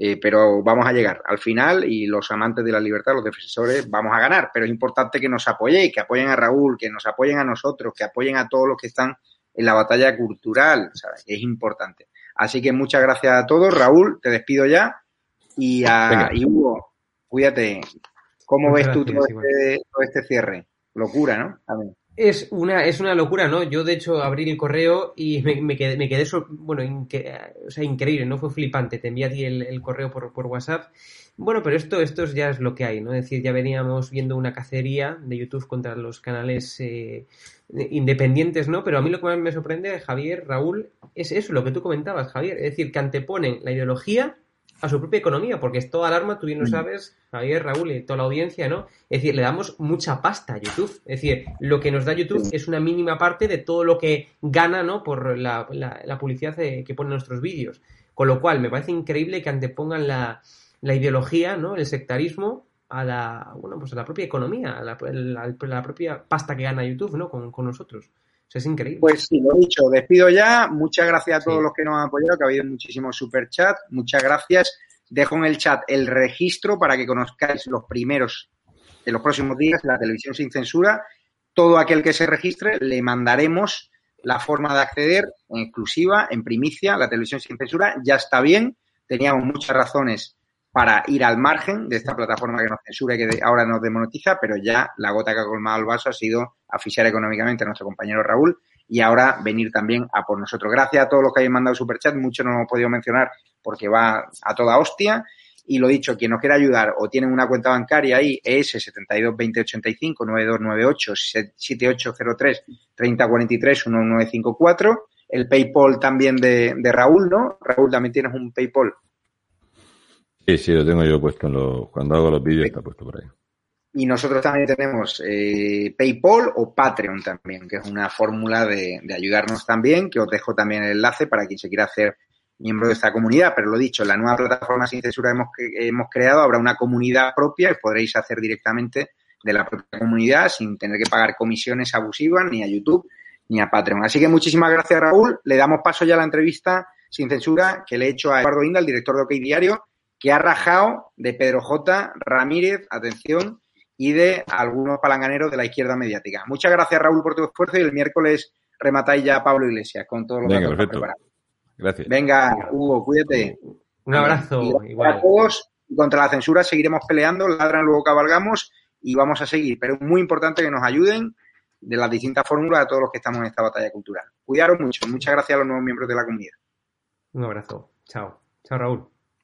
eh, pero vamos a llegar al final y los amantes de la libertad, los defensores, vamos a ganar. Pero es importante que nos apoyéis, que apoyen a Raúl, que nos apoyen a nosotros, que apoyen a todos los que están en la batalla cultural, ¿sabes? Es importante. Así que muchas gracias a todos. Raúl, te despido ya. Y, a, y Hugo, cuídate. ¿Cómo Muchas ves tú gracias, todo este, todo este cierre? Locura, ¿no? A ver. Es una, es una locura, ¿no? Yo, de hecho, abrí el correo y me, quedé, me quedé bueno, o sea, increíble, ¿no? Fue flipante. Te envié a ti el, el correo por, por, WhatsApp. Bueno, pero esto, esto ya es lo que hay, ¿no? Es decir, ya veníamos viendo una cacería de YouTube contra los canales eh, independientes, ¿no? Pero a mí lo que más me sorprende, Javier, Raúl, es eso, lo que tú comentabas, Javier. Es decir, que anteponen la ideología a su propia economía, porque es toda alarma, tú bien lo mm. sabes, Javier, Raúl y toda la audiencia, ¿no? Es decir, le damos mucha pasta a YouTube. Es decir, lo que nos da YouTube es una mínima parte de todo lo que gana, ¿no? Por la, la, publicidad que ponen nuestros vídeos. Con lo cual, me parece increíble que antepongan la, la ideología, ¿no? El sectarismo a la, bueno, pues a la propia economía, a la, la propia pasta que gana YouTube, ¿no? Con, con nosotros es increíble. Pues sí, lo dicho, despido ya. Muchas gracias a todos los que nos han apoyado, que ha habido muchísimos super chat. Muchas gracias. Dejo en el chat el registro para que conozcáis los primeros de los próximos días la televisión sin censura. Todo aquel que se registre le mandaremos la forma de acceder en exclusiva, en primicia, la televisión sin censura. Ya está bien. Teníamos muchas razones para ir al margen de esta plataforma que nos censura y que ahora nos demonetiza, pero ya la gota que ha colmado el vaso ha sido asfixiar económicamente a nuestro compañero Raúl y ahora venir también a por nosotros. Gracias a todos los que hayan mandado superchat, muchos no hemos podido mencionar porque va a toda hostia. Y lo dicho, quien nos quiera ayudar o tiene una cuenta bancaria ahí, es 72 20 85 9298 7803 3043 1954. El PayPal también de, de Raúl, ¿no? Raúl, también tienes un PayPal. Sí, sí, lo tengo yo puesto en los, cuando hago los vídeos, está puesto por ahí. Y nosotros también tenemos eh, PayPal o Patreon también, que es una fórmula de, ayudarnos también, que os dejo también el enlace para quien se quiera hacer miembro de esta comunidad. Pero lo dicho, la nueva plataforma sin censura hemos, hemos creado, habrá una comunidad propia y podréis hacer directamente de la propia comunidad sin tener que pagar comisiones abusivas ni a YouTube ni a Patreon. Así que muchísimas gracias, Raúl. Le damos paso ya a la entrevista sin censura que le he hecho a Eduardo Inda, el director de OK Diario, que ha rajado de Pedro J. Ramírez, atención, y de algunos palanganeros de la izquierda mediática. Muchas gracias, Raúl, por tu esfuerzo y el miércoles rematáis ya a Pablo Iglesias con todos los Venga, perfecto. Gracias. Venga, Hugo, cuídate. Un abrazo. Igual. A todos. Contra la censura seguiremos peleando, ladran, luego cabalgamos y vamos a seguir. Pero es muy importante que nos ayuden de las distintas fórmulas a todos los que estamos en esta batalla cultural. Cuidaros mucho. Muchas gracias a los nuevos miembros de la comunidad. Un abrazo. Chao. Chao, Raúl.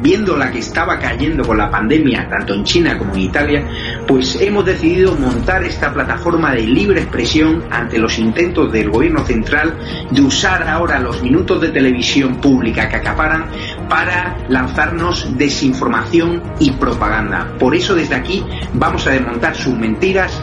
viendo la que estaba cayendo con la pandemia tanto en China como en Italia, pues hemos decidido montar esta plataforma de libre expresión ante los intentos del gobierno central de usar ahora los minutos de televisión pública que acaparan para lanzarnos desinformación y propaganda. Por eso desde aquí vamos a desmontar sus mentiras,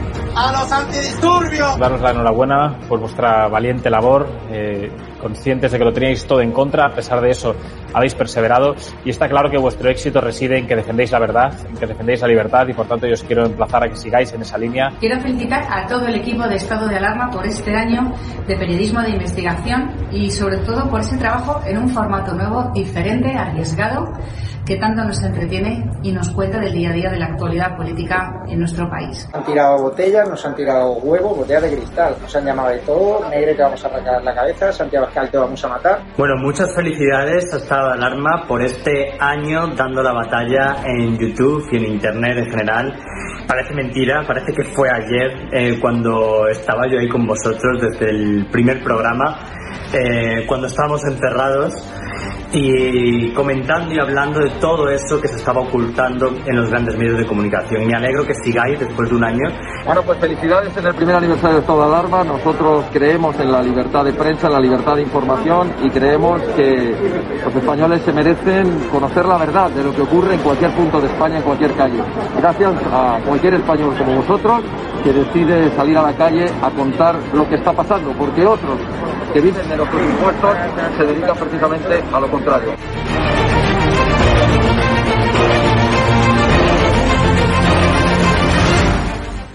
a los antidisturbios. Daros la enhorabuena por vuestra valiente labor, eh, conscientes de que lo teníais todo en contra, a pesar de eso habéis perseverado y está claro que vuestro éxito reside en que defendéis la verdad, en que defendéis la libertad y por tanto yo os quiero emplazar a que sigáis en esa línea. Quiero felicitar a todo el equipo de Estado de Alarma por este año de periodismo de investigación y sobre todo por ese trabajo en un formato nuevo, diferente, arriesgado que tanto nos entretiene y nos cuenta del día a día de la actualidad política en nuestro país. Han tirado botellas, nos han tirado huevos, botellas de cristal, nos han llamado de todo, Negre te vamos a arrancar la cabeza, Santiago Escal te vamos a matar. Bueno, muchas felicidades a Estado de Alarma por este año dando la batalla en YouTube y en Internet en general. Parece mentira, parece que fue ayer eh, cuando estaba yo ahí con vosotros desde el primer programa, eh, cuando estábamos encerrados y comentando y hablando de todo eso que se estaba ocultando en los grandes medios de comunicación. Me alegro que sigáis después de un año. Bueno, pues felicidades en el primer aniversario de estado de alarma. Nosotros creemos en la libertad de prensa, en la libertad de información y creemos que los españoles se merecen conocer la verdad de lo que ocurre en cualquier punto de España, en cualquier calle. Gracias a cualquier español como vosotros que decide salir a la calle a contar lo que está pasando, porque otros que viven de los impuestos se dedican precisamente a lo contrario.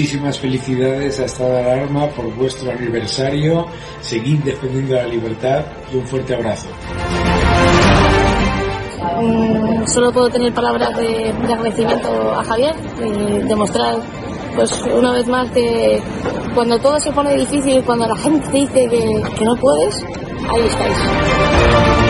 Muchísimas felicidades a Estado de Alarma por vuestro aniversario. Seguid defendiendo la libertad y un fuerte abrazo. Mm, solo puedo tener palabras de, de agradecimiento a Javier, y demostrar pues una vez más que cuando todo se pone difícil, cuando la gente te dice que no puedes, ahí estáis.